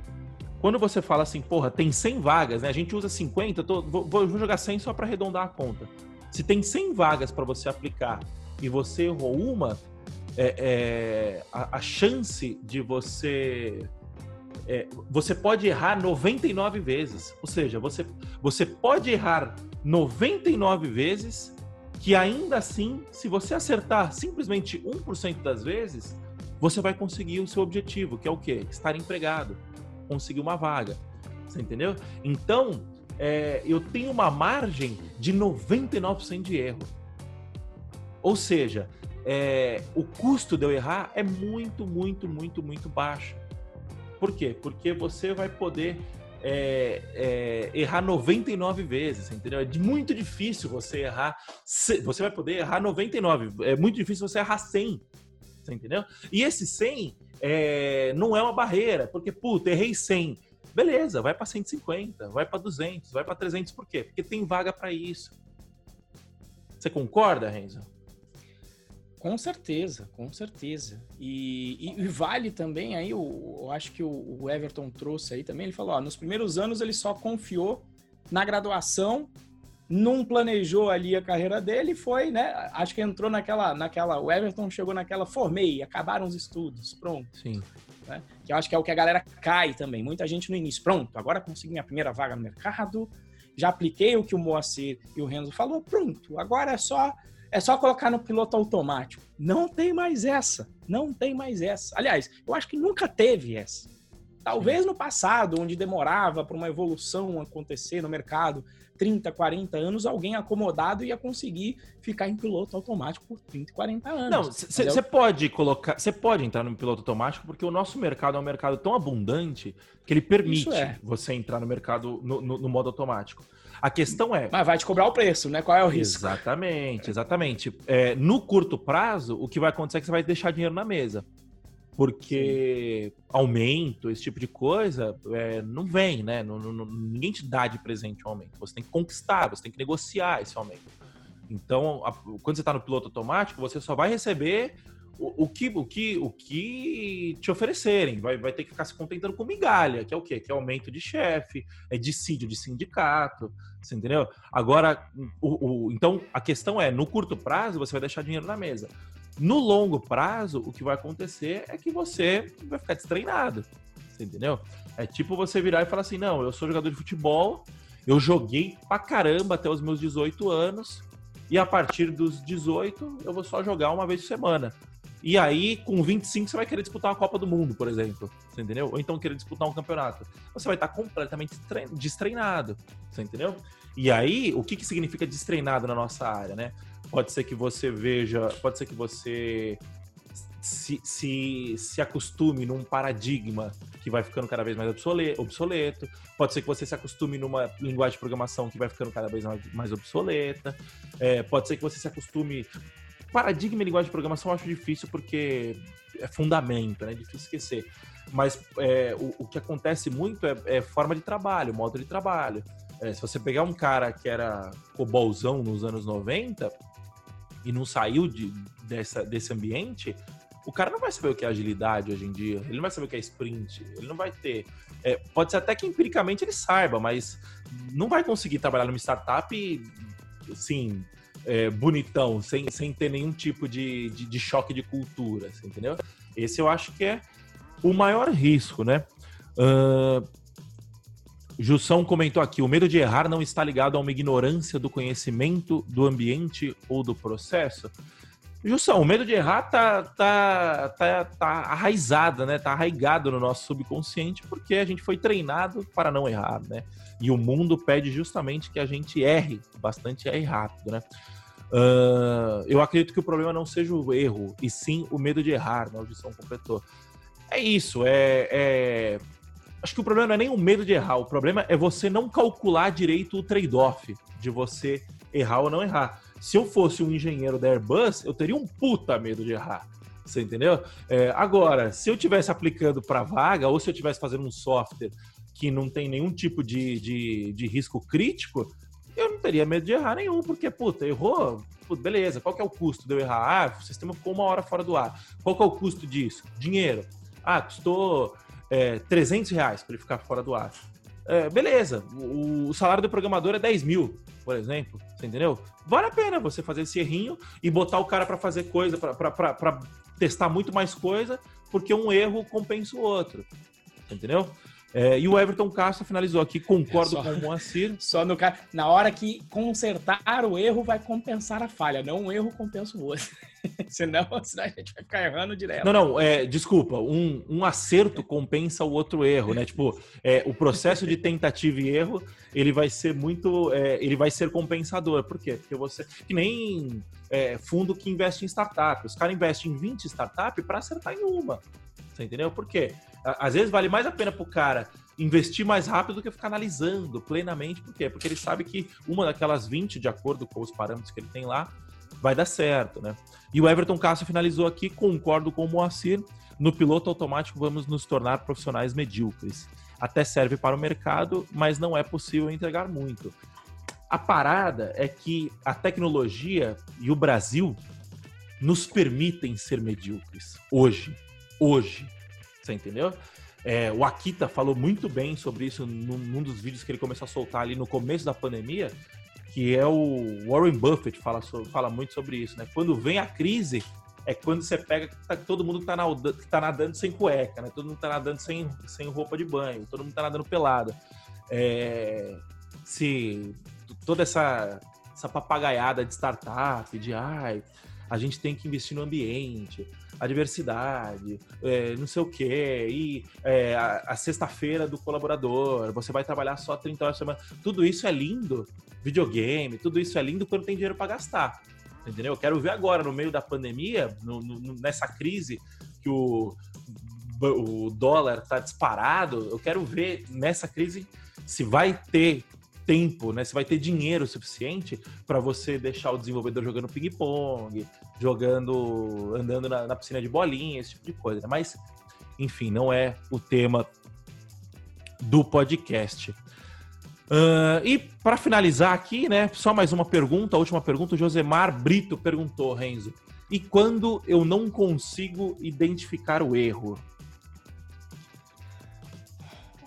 quando você fala assim, porra, tem 100 vagas, né? A gente usa 50, tô, vou, vou jogar 100 só para arredondar a conta. Se tem 100 vagas para você aplicar e você errou uma, é, é, a, a, chance de você. É, você pode errar 99 vezes. Ou seja, você, você pode errar 99 vezes, que ainda assim, se você acertar simplesmente 1% das vezes, você vai conseguir o seu objetivo, que é o quê? Estar empregado, conseguir uma vaga. Você entendeu? Então, é, eu tenho uma margem de 99% de erro. Ou seja, é, o custo de eu errar é muito, muito, muito, muito baixo. Por quê? Porque você vai poder é, é, errar 99 vezes, entendeu? É muito difícil você errar. Você vai poder errar 99. É muito difícil você errar 100. Você entendeu? E esse 100 é, não é uma barreira, porque, puta, errei 100. Beleza, vai para 150, vai para 200, vai para 300. Por quê? Porque tem vaga para isso. Você concorda, Renzo? Com certeza, com certeza. E, e, e vale também aí, o, eu acho que o, o, Everton trouxe aí também, ele falou, ó, nos primeiros anos ele só confiou na graduação, não planejou ali a carreira dele, foi, né, acho que entrou naquela, naquela, o Everton chegou naquela, formei, acabaram os estudos, pronto. Sim. Né? Que eu acho que é o que a galera cai também, muita gente no início, pronto, agora consegui minha primeira vaga no mercado, já apliquei o que o Moacir e o Renzo falou, pronto, agora é só é só colocar no piloto automático. Não tem mais essa. Não tem mais essa. Aliás, eu acho que nunca teve essa. Talvez no passado, onde demorava para uma evolução acontecer no mercado, 30, 40 anos, alguém acomodado ia conseguir ficar em piloto automático por 30, 40 anos. Não, você pode colocar, você pode entrar no piloto automático porque o nosso mercado é um mercado tão abundante que ele permite é. você entrar no mercado no, no, no modo automático. A questão é. Mas vai te cobrar o preço, né? Qual é o risco? Exatamente, exatamente. É, no curto prazo, o que vai acontecer é que você vai deixar dinheiro na mesa. Porque Sim. aumento, esse tipo de coisa, é, não vem, né? Não, não, ninguém te dá de presente um aumento. Você tem que conquistar, você tem que negociar esse aumento. Então, a, quando você está no piloto automático, você só vai receber o, que, o, que, o que te oferecerem. Vai, vai ter que ficar se contentando com migalha, que é o quê? Que é aumento de chefe, é dissídio de sindicato, você entendeu? Agora, o, o, então a questão é, no curto prazo, você vai deixar dinheiro na mesa. No longo prazo, o que vai acontecer é que você vai ficar destreinado, você entendeu? É tipo você virar e falar assim, não, eu sou jogador de futebol, eu joguei pra caramba até os meus 18 anos, e a partir dos 18 eu vou só jogar uma vez por semana. E aí, com 25, você vai querer disputar uma Copa do Mundo, por exemplo. Você entendeu? Ou então querer disputar um campeonato. Você vai estar completamente destreinado. Você entendeu? E aí, o que, que significa destreinado na nossa área, né? Pode ser que você veja, pode ser que você se, se, se acostume num paradigma que vai ficando cada vez mais obsoleto, pode ser que você se acostume numa linguagem de programação que vai ficando cada vez mais obsoleta, é, pode ser que você se acostume paradigma e linguagem de programação eu acho difícil porque é fundamento, né? É difícil esquecer. Mas é, o, o, que acontece muito é, é, forma de trabalho, modo de trabalho. É, se você pegar um cara que era cobolzão nos anos 90 e não saiu de, dessa, desse ambiente, o cara não vai saber o que é agilidade hoje em dia, ele não vai saber o que é sprint, ele não vai ter. É, pode ser até que empiricamente ele saiba, mas não vai conseguir trabalhar numa startup assim, é, bonitão, sem, sem ter nenhum tipo de, de, de choque de cultura, assim, entendeu? Esse eu acho que é o maior risco, né? Uh, Jussão comentou aqui: o medo de errar não está ligado a uma ignorância do conhecimento do ambiente ou do processo. Jussão, o medo de errar tá, tá, tá, tá arraizado, né? Tá arraigado no nosso subconsciente porque a gente foi treinado para não errar, né? E o mundo pede justamente que a gente erre bastante erre rápido, né? Uh, eu acredito que o problema não seja o erro, e sim o medo de errar, né? O Jussão completou. É isso, é, é, Acho que o problema não é nem o medo de errar, o problema é você não calcular direito o trade-off de você errar ou não errar. Se eu fosse um engenheiro da Airbus, eu teria um puta medo de errar. Você entendeu? É, agora, se eu estivesse aplicando para vaga, ou se eu estivesse fazendo um software que não tem nenhum tipo de, de, de, risco crítico, eu não teria medo de errar nenhum, porque, puta, errou, beleza, qual que é o custo de eu errar? Ah, o sistema ficou uma hora fora do ar. Qual que é o custo disso? Dinheiro. Ah, custou é, 300 reais para ele ficar fora do ar. É, beleza, o, o, salário do programador é 10 mil, por exemplo, você entendeu? Vale a pena você fazer esse errinho e botar o cara para fazer coisa, para testar muito mais coisa, porque um erro compensa o outro, entendeu? É, e o Everton Castro finalizou aqui, concordo é só, com o Moacir. Só no cara, na hora que consertar o erro vai compensar a falha, não um erro compensa o outro. senão, senão a gente vai ficar errando direto. Não, não, é, desculpa, um, um acerto compensa o outro erro, né? Tipo, é, o processo de tentativa e erro, ele vai ser muito, é, ele vai ser compensador. Por quê? Porque você, que nem é, fundo que investe em startup, os caras investem em 20 startups para acertar em uma. Você entendeu? Por quê? Às vezes vale mais a pena pro cara investir mais rápido do que ficar analisando plenamente. Por quê? Porque ele sabe que uma daquelas 20, de acordo com os parâmetros que ele tem lá, vai dar certo, né? E o Everton Castro finalizou aqui, concordo com o Moacir, no piloto automático vamos nos tornar profissionais medíocres. Até serve para o mercado, mas não é possível entregar muito. A parada é que a tecnologia e o Brasil nos permitem ser medíocres hoje. Hoje. Você entendeu? É, o Akita falou muito bem sobre isso num, num, dos vídeos que ele começou a soltar ali no começo da pandemia, que é o Warren Buffett fala, sobre, fala muito sobre isso, né? Quando vem a crise, é quando você pega que tá, todo mundo tá, nadando, tá nadando sem cueca, né? Todo mundo tá nadando sem, sem roupa de banho, todo mundo tá nadando pelado. É, se toda essa, essa papagaiada de startup, de ai, a gente tem que investir no ambiente, a diversidade, é, não sei o quê, e é, a, a sexta-feira do colaborador, você vai trabalhar só 30 horas por semana. Tudo isso é lindo, videogame, tudo isso é lindo quando tem dinheiro para gastar. Entendeu? Eu quero ver agora, no meio da pandemia, no, no, nessa crise que o, o dólar está disparado, eu quero ver nessa crise se vai ter tempo, né? Se vai ter dinheiro suficiente para você deixar o desenvolvedor jogando ping-pong, jogando, andando na, na, piscina de bolinha, esse tipo de coisa. Né? Mas, enfim, não é o tema do podcast. Uh, e para finalizar aqui, né? Só mais uma pergunta, a última pergunta. O Josemar Brito perguntou, Renzo. E quando eu não consigo identificar o erro?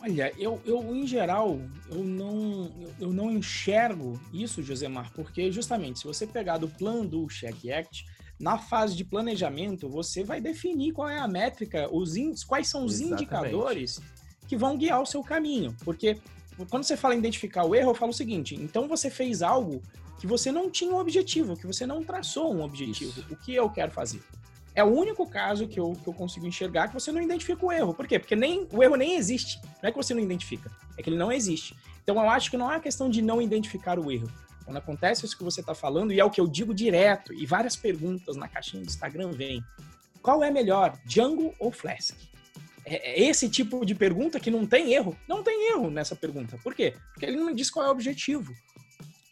Olha, eu, eu em geral, eu não, eu, não enxergo isso, Josemar, porque justamente se você pegar do plano do Check Act, na fase de planejamento, você vai definir qual é a métrica, os quais são os Exatamente. indicadores que vão guiar o seu caminho. Porque quando você fala em identificar o erro, eu falo o seguinte: então você fez algo que você não tinha um objetivo, que você não traçou um objetivo. Isso. O que eu quero fazer? É o único caso que eu, que eu consigo enxergar que você não identifica o erro. Por quê? Porque nem, o erro nem existe. Não é que você não identifica, é que ele não existe. Então eu acho que não é questão de não identificar o erro. Quando acontece isso que você está falando, e é o que eu digo direto, e várias perguntas na caixinha do Instagram vêm. Qual é melhor, Django ou Flask? É, é esse tipo de pergunta que não tem erro. Não tem erro nessa pergunta. Por quê? Porque ele não diz qual é o objetivo.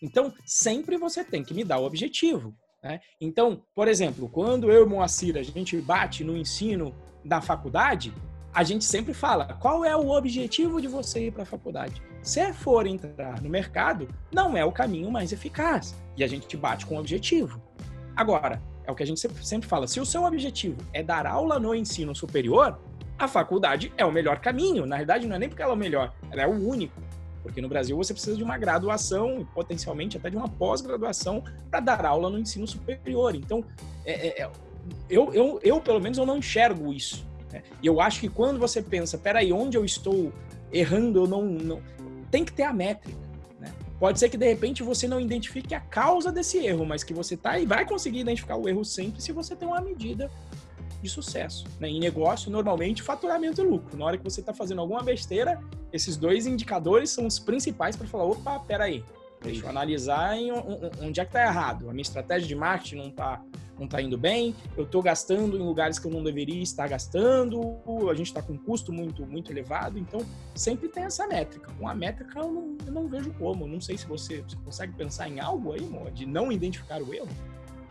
Então, sempre você tem que me dar o objetivo. Né? Então, por exemplo, quando eu e Moacir a gente bate no ensino da faculdade, a gente sempre fala qual é o objetivo de você ir para a faculdade. Se for entrar no mercado, não é o caminho mais eficaz. E a gente bate com o objetivo. Agora, é o que a gente sempre fala: se o seu objetivo é dar aula no ensino superior, a faculdade é o melhor caminho. Na verdade, não é nem porque ela é o melhor, ela é o único. Porque no Brasil você precisa de uma graduação e potencialmente até de uma pós-graduação para dar aula no ensino superior. Então, é, é, é, eu, eu, eu, pelo menos, eu não enxergo isso. Né? E eu acho que quando você pensa, peraí, onde eu estou errando, eu não, não... Tem que ter a métrica. Né? Pode ser que, de repente, você não identifique a causa desse erro, mas que você tá e vai conseguir identificar o erro sempre se você tem uma medida de sucesso. Né? Em negócio, normalmente, faturamento e lucro. Na hora que você está fazendo alguma besteira, esses dois indicadores são os principais para falar, opa, peraí, deixa eu analisar em onde é que está errado. A minha estratégia de marketing não está não tá indo bem, eu estou gastando em lugares que eu não deveria estar gastando, a gente está com um custo muito, muito elevado, então sempre tem essa métrica. Com a métrica eu não, eu não vejo como, não sei se você, você consegue pensar em algo aí, Mo, de não identificar o erro.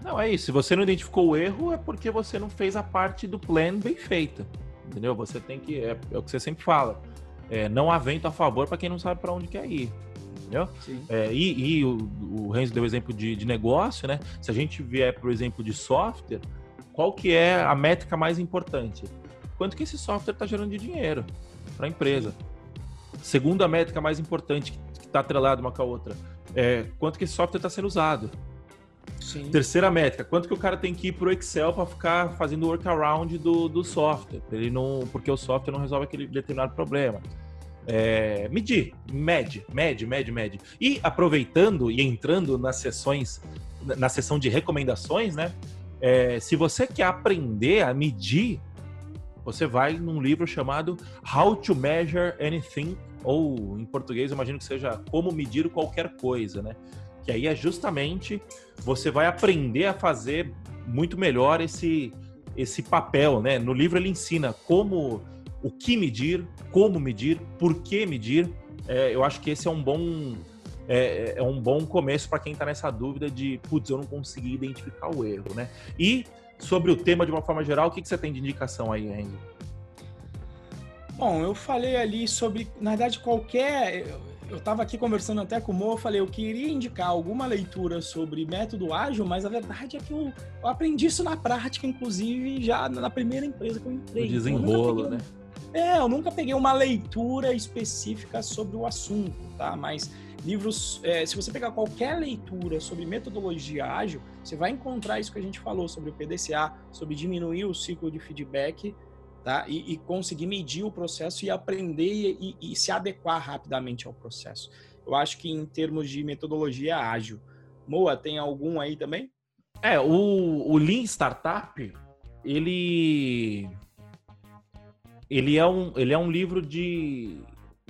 Não, é isso. Se você não identificou o erro, é porque você não fez a parte do plano bem feita. Entendeu? Você tem que. É, é o que você sempre fala. É, não há vento a favor para quem não sabe para onde quer ir. Entendeu? É, e, e, o, o Renzo deu exemplo de, de negócio, né? Se a gente vier para o exemplo de software, qual que é a métrica mais importante? Quanto que esse software está gerando de dinheiro para a empresa? Segunda métrica mais importante, que está atrelada uma com a outra, é quanto que esse software está sendo usado. Sim. Terceira métrica, quanto que o cara tem que ir pro Excel para ficar fazendo workaround do, do software? Ele não, porque o software não resolve aquele determinado problema. É, medir, mede, mede, mede, mede. E aproveitando e entrando nas sessões, na sessão de recomendações, né? É, se você quer aprender a medir, você vai num livro chamado How to Measure Anything, ou em português, eu imagino que seja Como Medir Qualquer Coisa, né? Que aí é justamente você vai aprender a fazer muito melhor esse, esse papel, né? No livro ele ensina como, o que medir, como medir, por que medir. É, eu acho que esse é um bom é, é um bom começo para quem está nessa dúvida de, putz, eu não consegui identificar o erro, né? E sobre o tema de uma forma geral, o que, que você tem de indicação aí, Renzo? Bom, eu falei ali sobre, na verdade, qualquer eu estava aqui conversando até com o Mo, eu falei, eu queria indicar alguma leitura sobre método ágil, mas a verdade é que eu, eu aprendi isso na prática, inclusive, já na primeira empresa que eu entrei. O desenrolo, né? É, eu nunca peguei uma leitura específica sobre o assunto, tá? Mas livros, é, se você pegar qualquer leitura sobre metodologia ágil, você vai encontrar isso que a gente falou sobre o PDCA, sobre diminuir o ciclo de feedback tá? E, e, conseguir medir o processo e aprender e, e, se adequar rapidamente ao processo. Eu acho que em termos de metodologia ágil, Moa, tem algum aí também? É, o, o Lean Startup, ele ele é um, ele é um livro de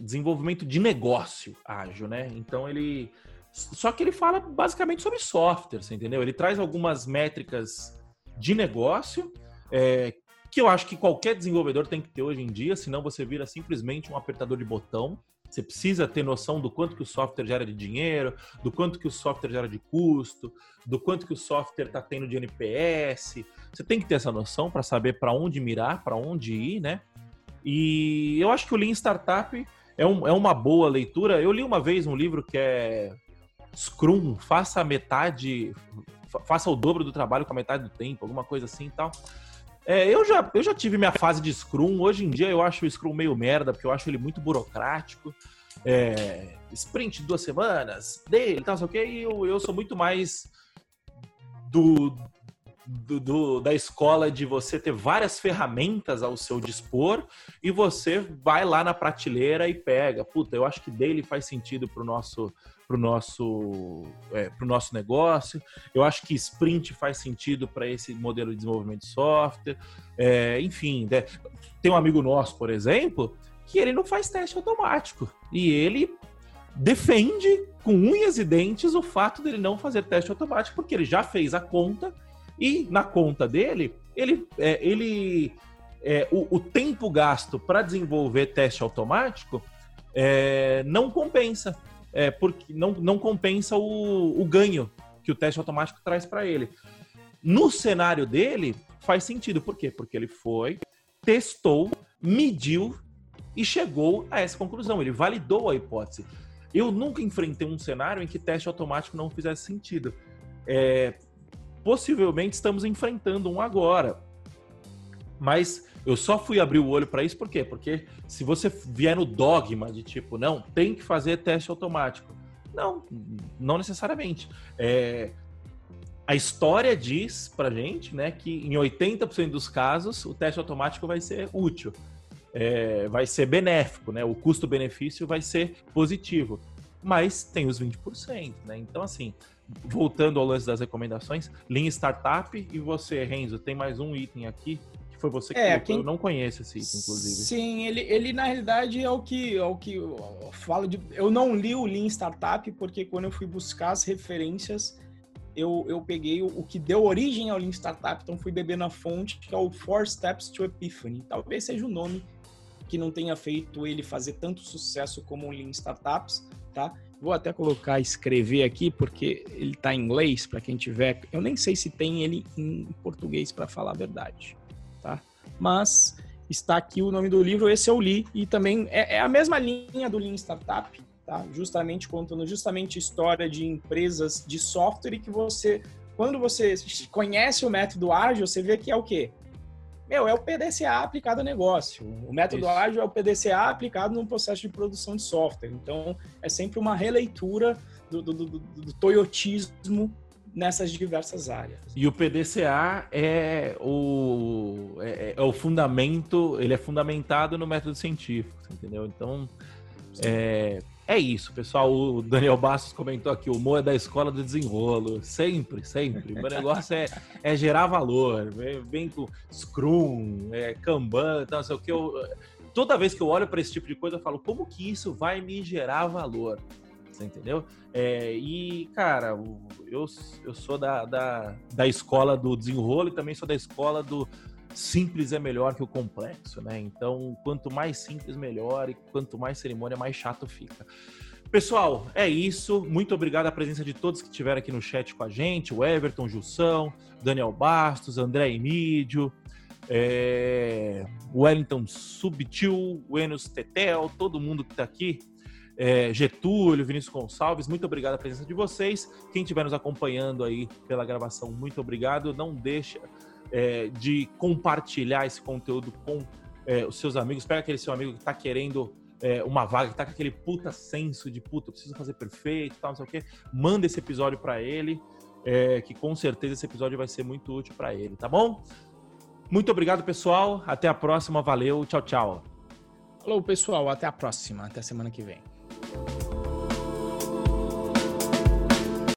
desenvolvimento de negócio ágil, né? Então ele só que ele fala basicamente sobre software, você entendeu? Ele traz algumas métricas de negócio é, que eu acho que qualquer desenvolvedor tem que ter hoje em dia, senão você vira simplesmente um apertador de botão. Você precisa ter noção do quanto que o software gera de dinheiro, do quanto que o software gera de custo, do quanto que o software está tendo de NPS. Você tem que ter essa noção para saber para onde mirar, para onde ir, né? E eu acho que o Lean Startup é, um, é uma boa leitura. Eu li uma vez um livro que é Scrum, faça a metade, faça o dobro do trabalho com a metade do tempo, alguma coisa assim e tal. É, eu, já, eu já tive minha fase de Scrum. Hoje em dia eu acho o Scrum meio merda, porque eu acho ele muito burocrático. É, sprint duas semanas, dele, tal, sei o quê, e eu, eu sou muito mais do, do, do, da escola de você ter várias ferramentas ao seu dispor e você vai lá na prateleira e pega. Puta, eu acho que dele faz sentido pro nosso para o nosso, é, nosso negócio. Eu acho que sprint faz sentido para esse modelo de desenvolvimento de software. É, enfim, né? tem um amigo nosso, por exemplo, que ele não faz teste automático. E ele defende com unhas e dentes o fato dele não fazer teste automático, porque ele já fez a conta e na conta dele, ele, é, ele é, o, o, tempo gasto para desenvolver teste automático é, não compensa é, porque não, não compensa o, o ganho que o teste automático traz para ele. No cenário dele, faz sentido. Por quê? Porque ele foi, testou, mediu e chegou a essa conclusão. Ele validou a hipótese. Eu nunca enfrentei um cenário em que teste automático não fizesse sentido. É, possivelmente estamos enfrentando um agora. Mas eu só fui abrir o olho para isso por quê? Porque se você vier no dogma de tipo, não, tem que fazer teste automático. Não, não necessariamente. É, a história diz pra gente né, que em 80% dos casos o teste automático vai ser útil é, vai ser benéfico, né? O custo-benefício vai ser positivo. Mas tem os 20%, né? Então, assim, voltando ao lance das recomendações, Lean Startup e você, Renzo, tem mais um item aqui que foi você que é, quem... eu não conheço esse item, inclusive. Sim, ele, ele na realidade é o que é o que eu falo de. Eu não li o Lean Startup porque quando eu fui buscar as referências eu, eu peguei o, o, que deu origem ao Lean Startup, então fui beber na fonte, que é o Four Steps to Epiphany. Talvez seja o nome que não tenha feito ele fazer tanto sucesso como o Lean Startups, tá? Vou até colocar, escrever aqui, porque ele está em inglês, para quem tiver. Eu nem sei se tem ele em português, para falar a verdade, tá? Mas está aqui o nome do livro, esse eu li, e também é, é a mesma linha do Lean Startup, tá? Justamente contando justamente história de empresas de software que você, quando você conhece o método ágil, você vê que é o quê? Meu, é o PDCA aplicado ao negócio. O método Isso. ágil é o PDCA aplicado no processo de produção de software. Então, é sempre uma releitura do, do, do, do toyotismo nessas diversas áreas. E o PDCA é o, é, é, o fundamento, ele é fundamentado no método científico, entendeu? Então, é, é isso, pessoal. O Daniel Bastos comentou aqui: o Mo é da escola do desenrolo. Sempre, sempre. O negócio é, é gerar valor. Vem com Scrum, é, Kanban, não sei o que. Eu, toda vez que eu olho para esse tipo de coisa, eu falo: como que isso vai me gerar valor? Você entendeu? É, e, cara, eu, eu sou da, da, da escola do desenrolo e também sou da escola do simples é melhor que o complexo, né? Então, quanto mais simples, melhor, e quanto mais cerimônia, mais chato fica. Pessoal, é isso. Muito obrigado à presença de todos que estiveram aqui no chat com a gente: o Everton, Jussão, Daniel Bastos, André Emídio, é... Wellington Subtil, Enos Tetel, todo mundo que está aqui. É, Getúlio, Vinícius Gonçalves, muito obrigado a presença de vocês. Quem estiver nos acompanhando aí pela gravação, muito obrigado. Não deixa é, de compartilhar esse conteúdo com é, os seus amigos. Pega aquele seu amigo que está querendo é, uma vaga, que tá com aquele puta senso de puta, preciso fazer perfeito, tal, não sei o quê. Manda esse episódio para ele, é, que com certeza esse episódio vai ser muito útil para ele, tá bom? Muito obrigado, pessoal. Até a próxima. Valeu. Tchau, tchau. Falou, pessoal. Até a próxima. Até a semana que vem.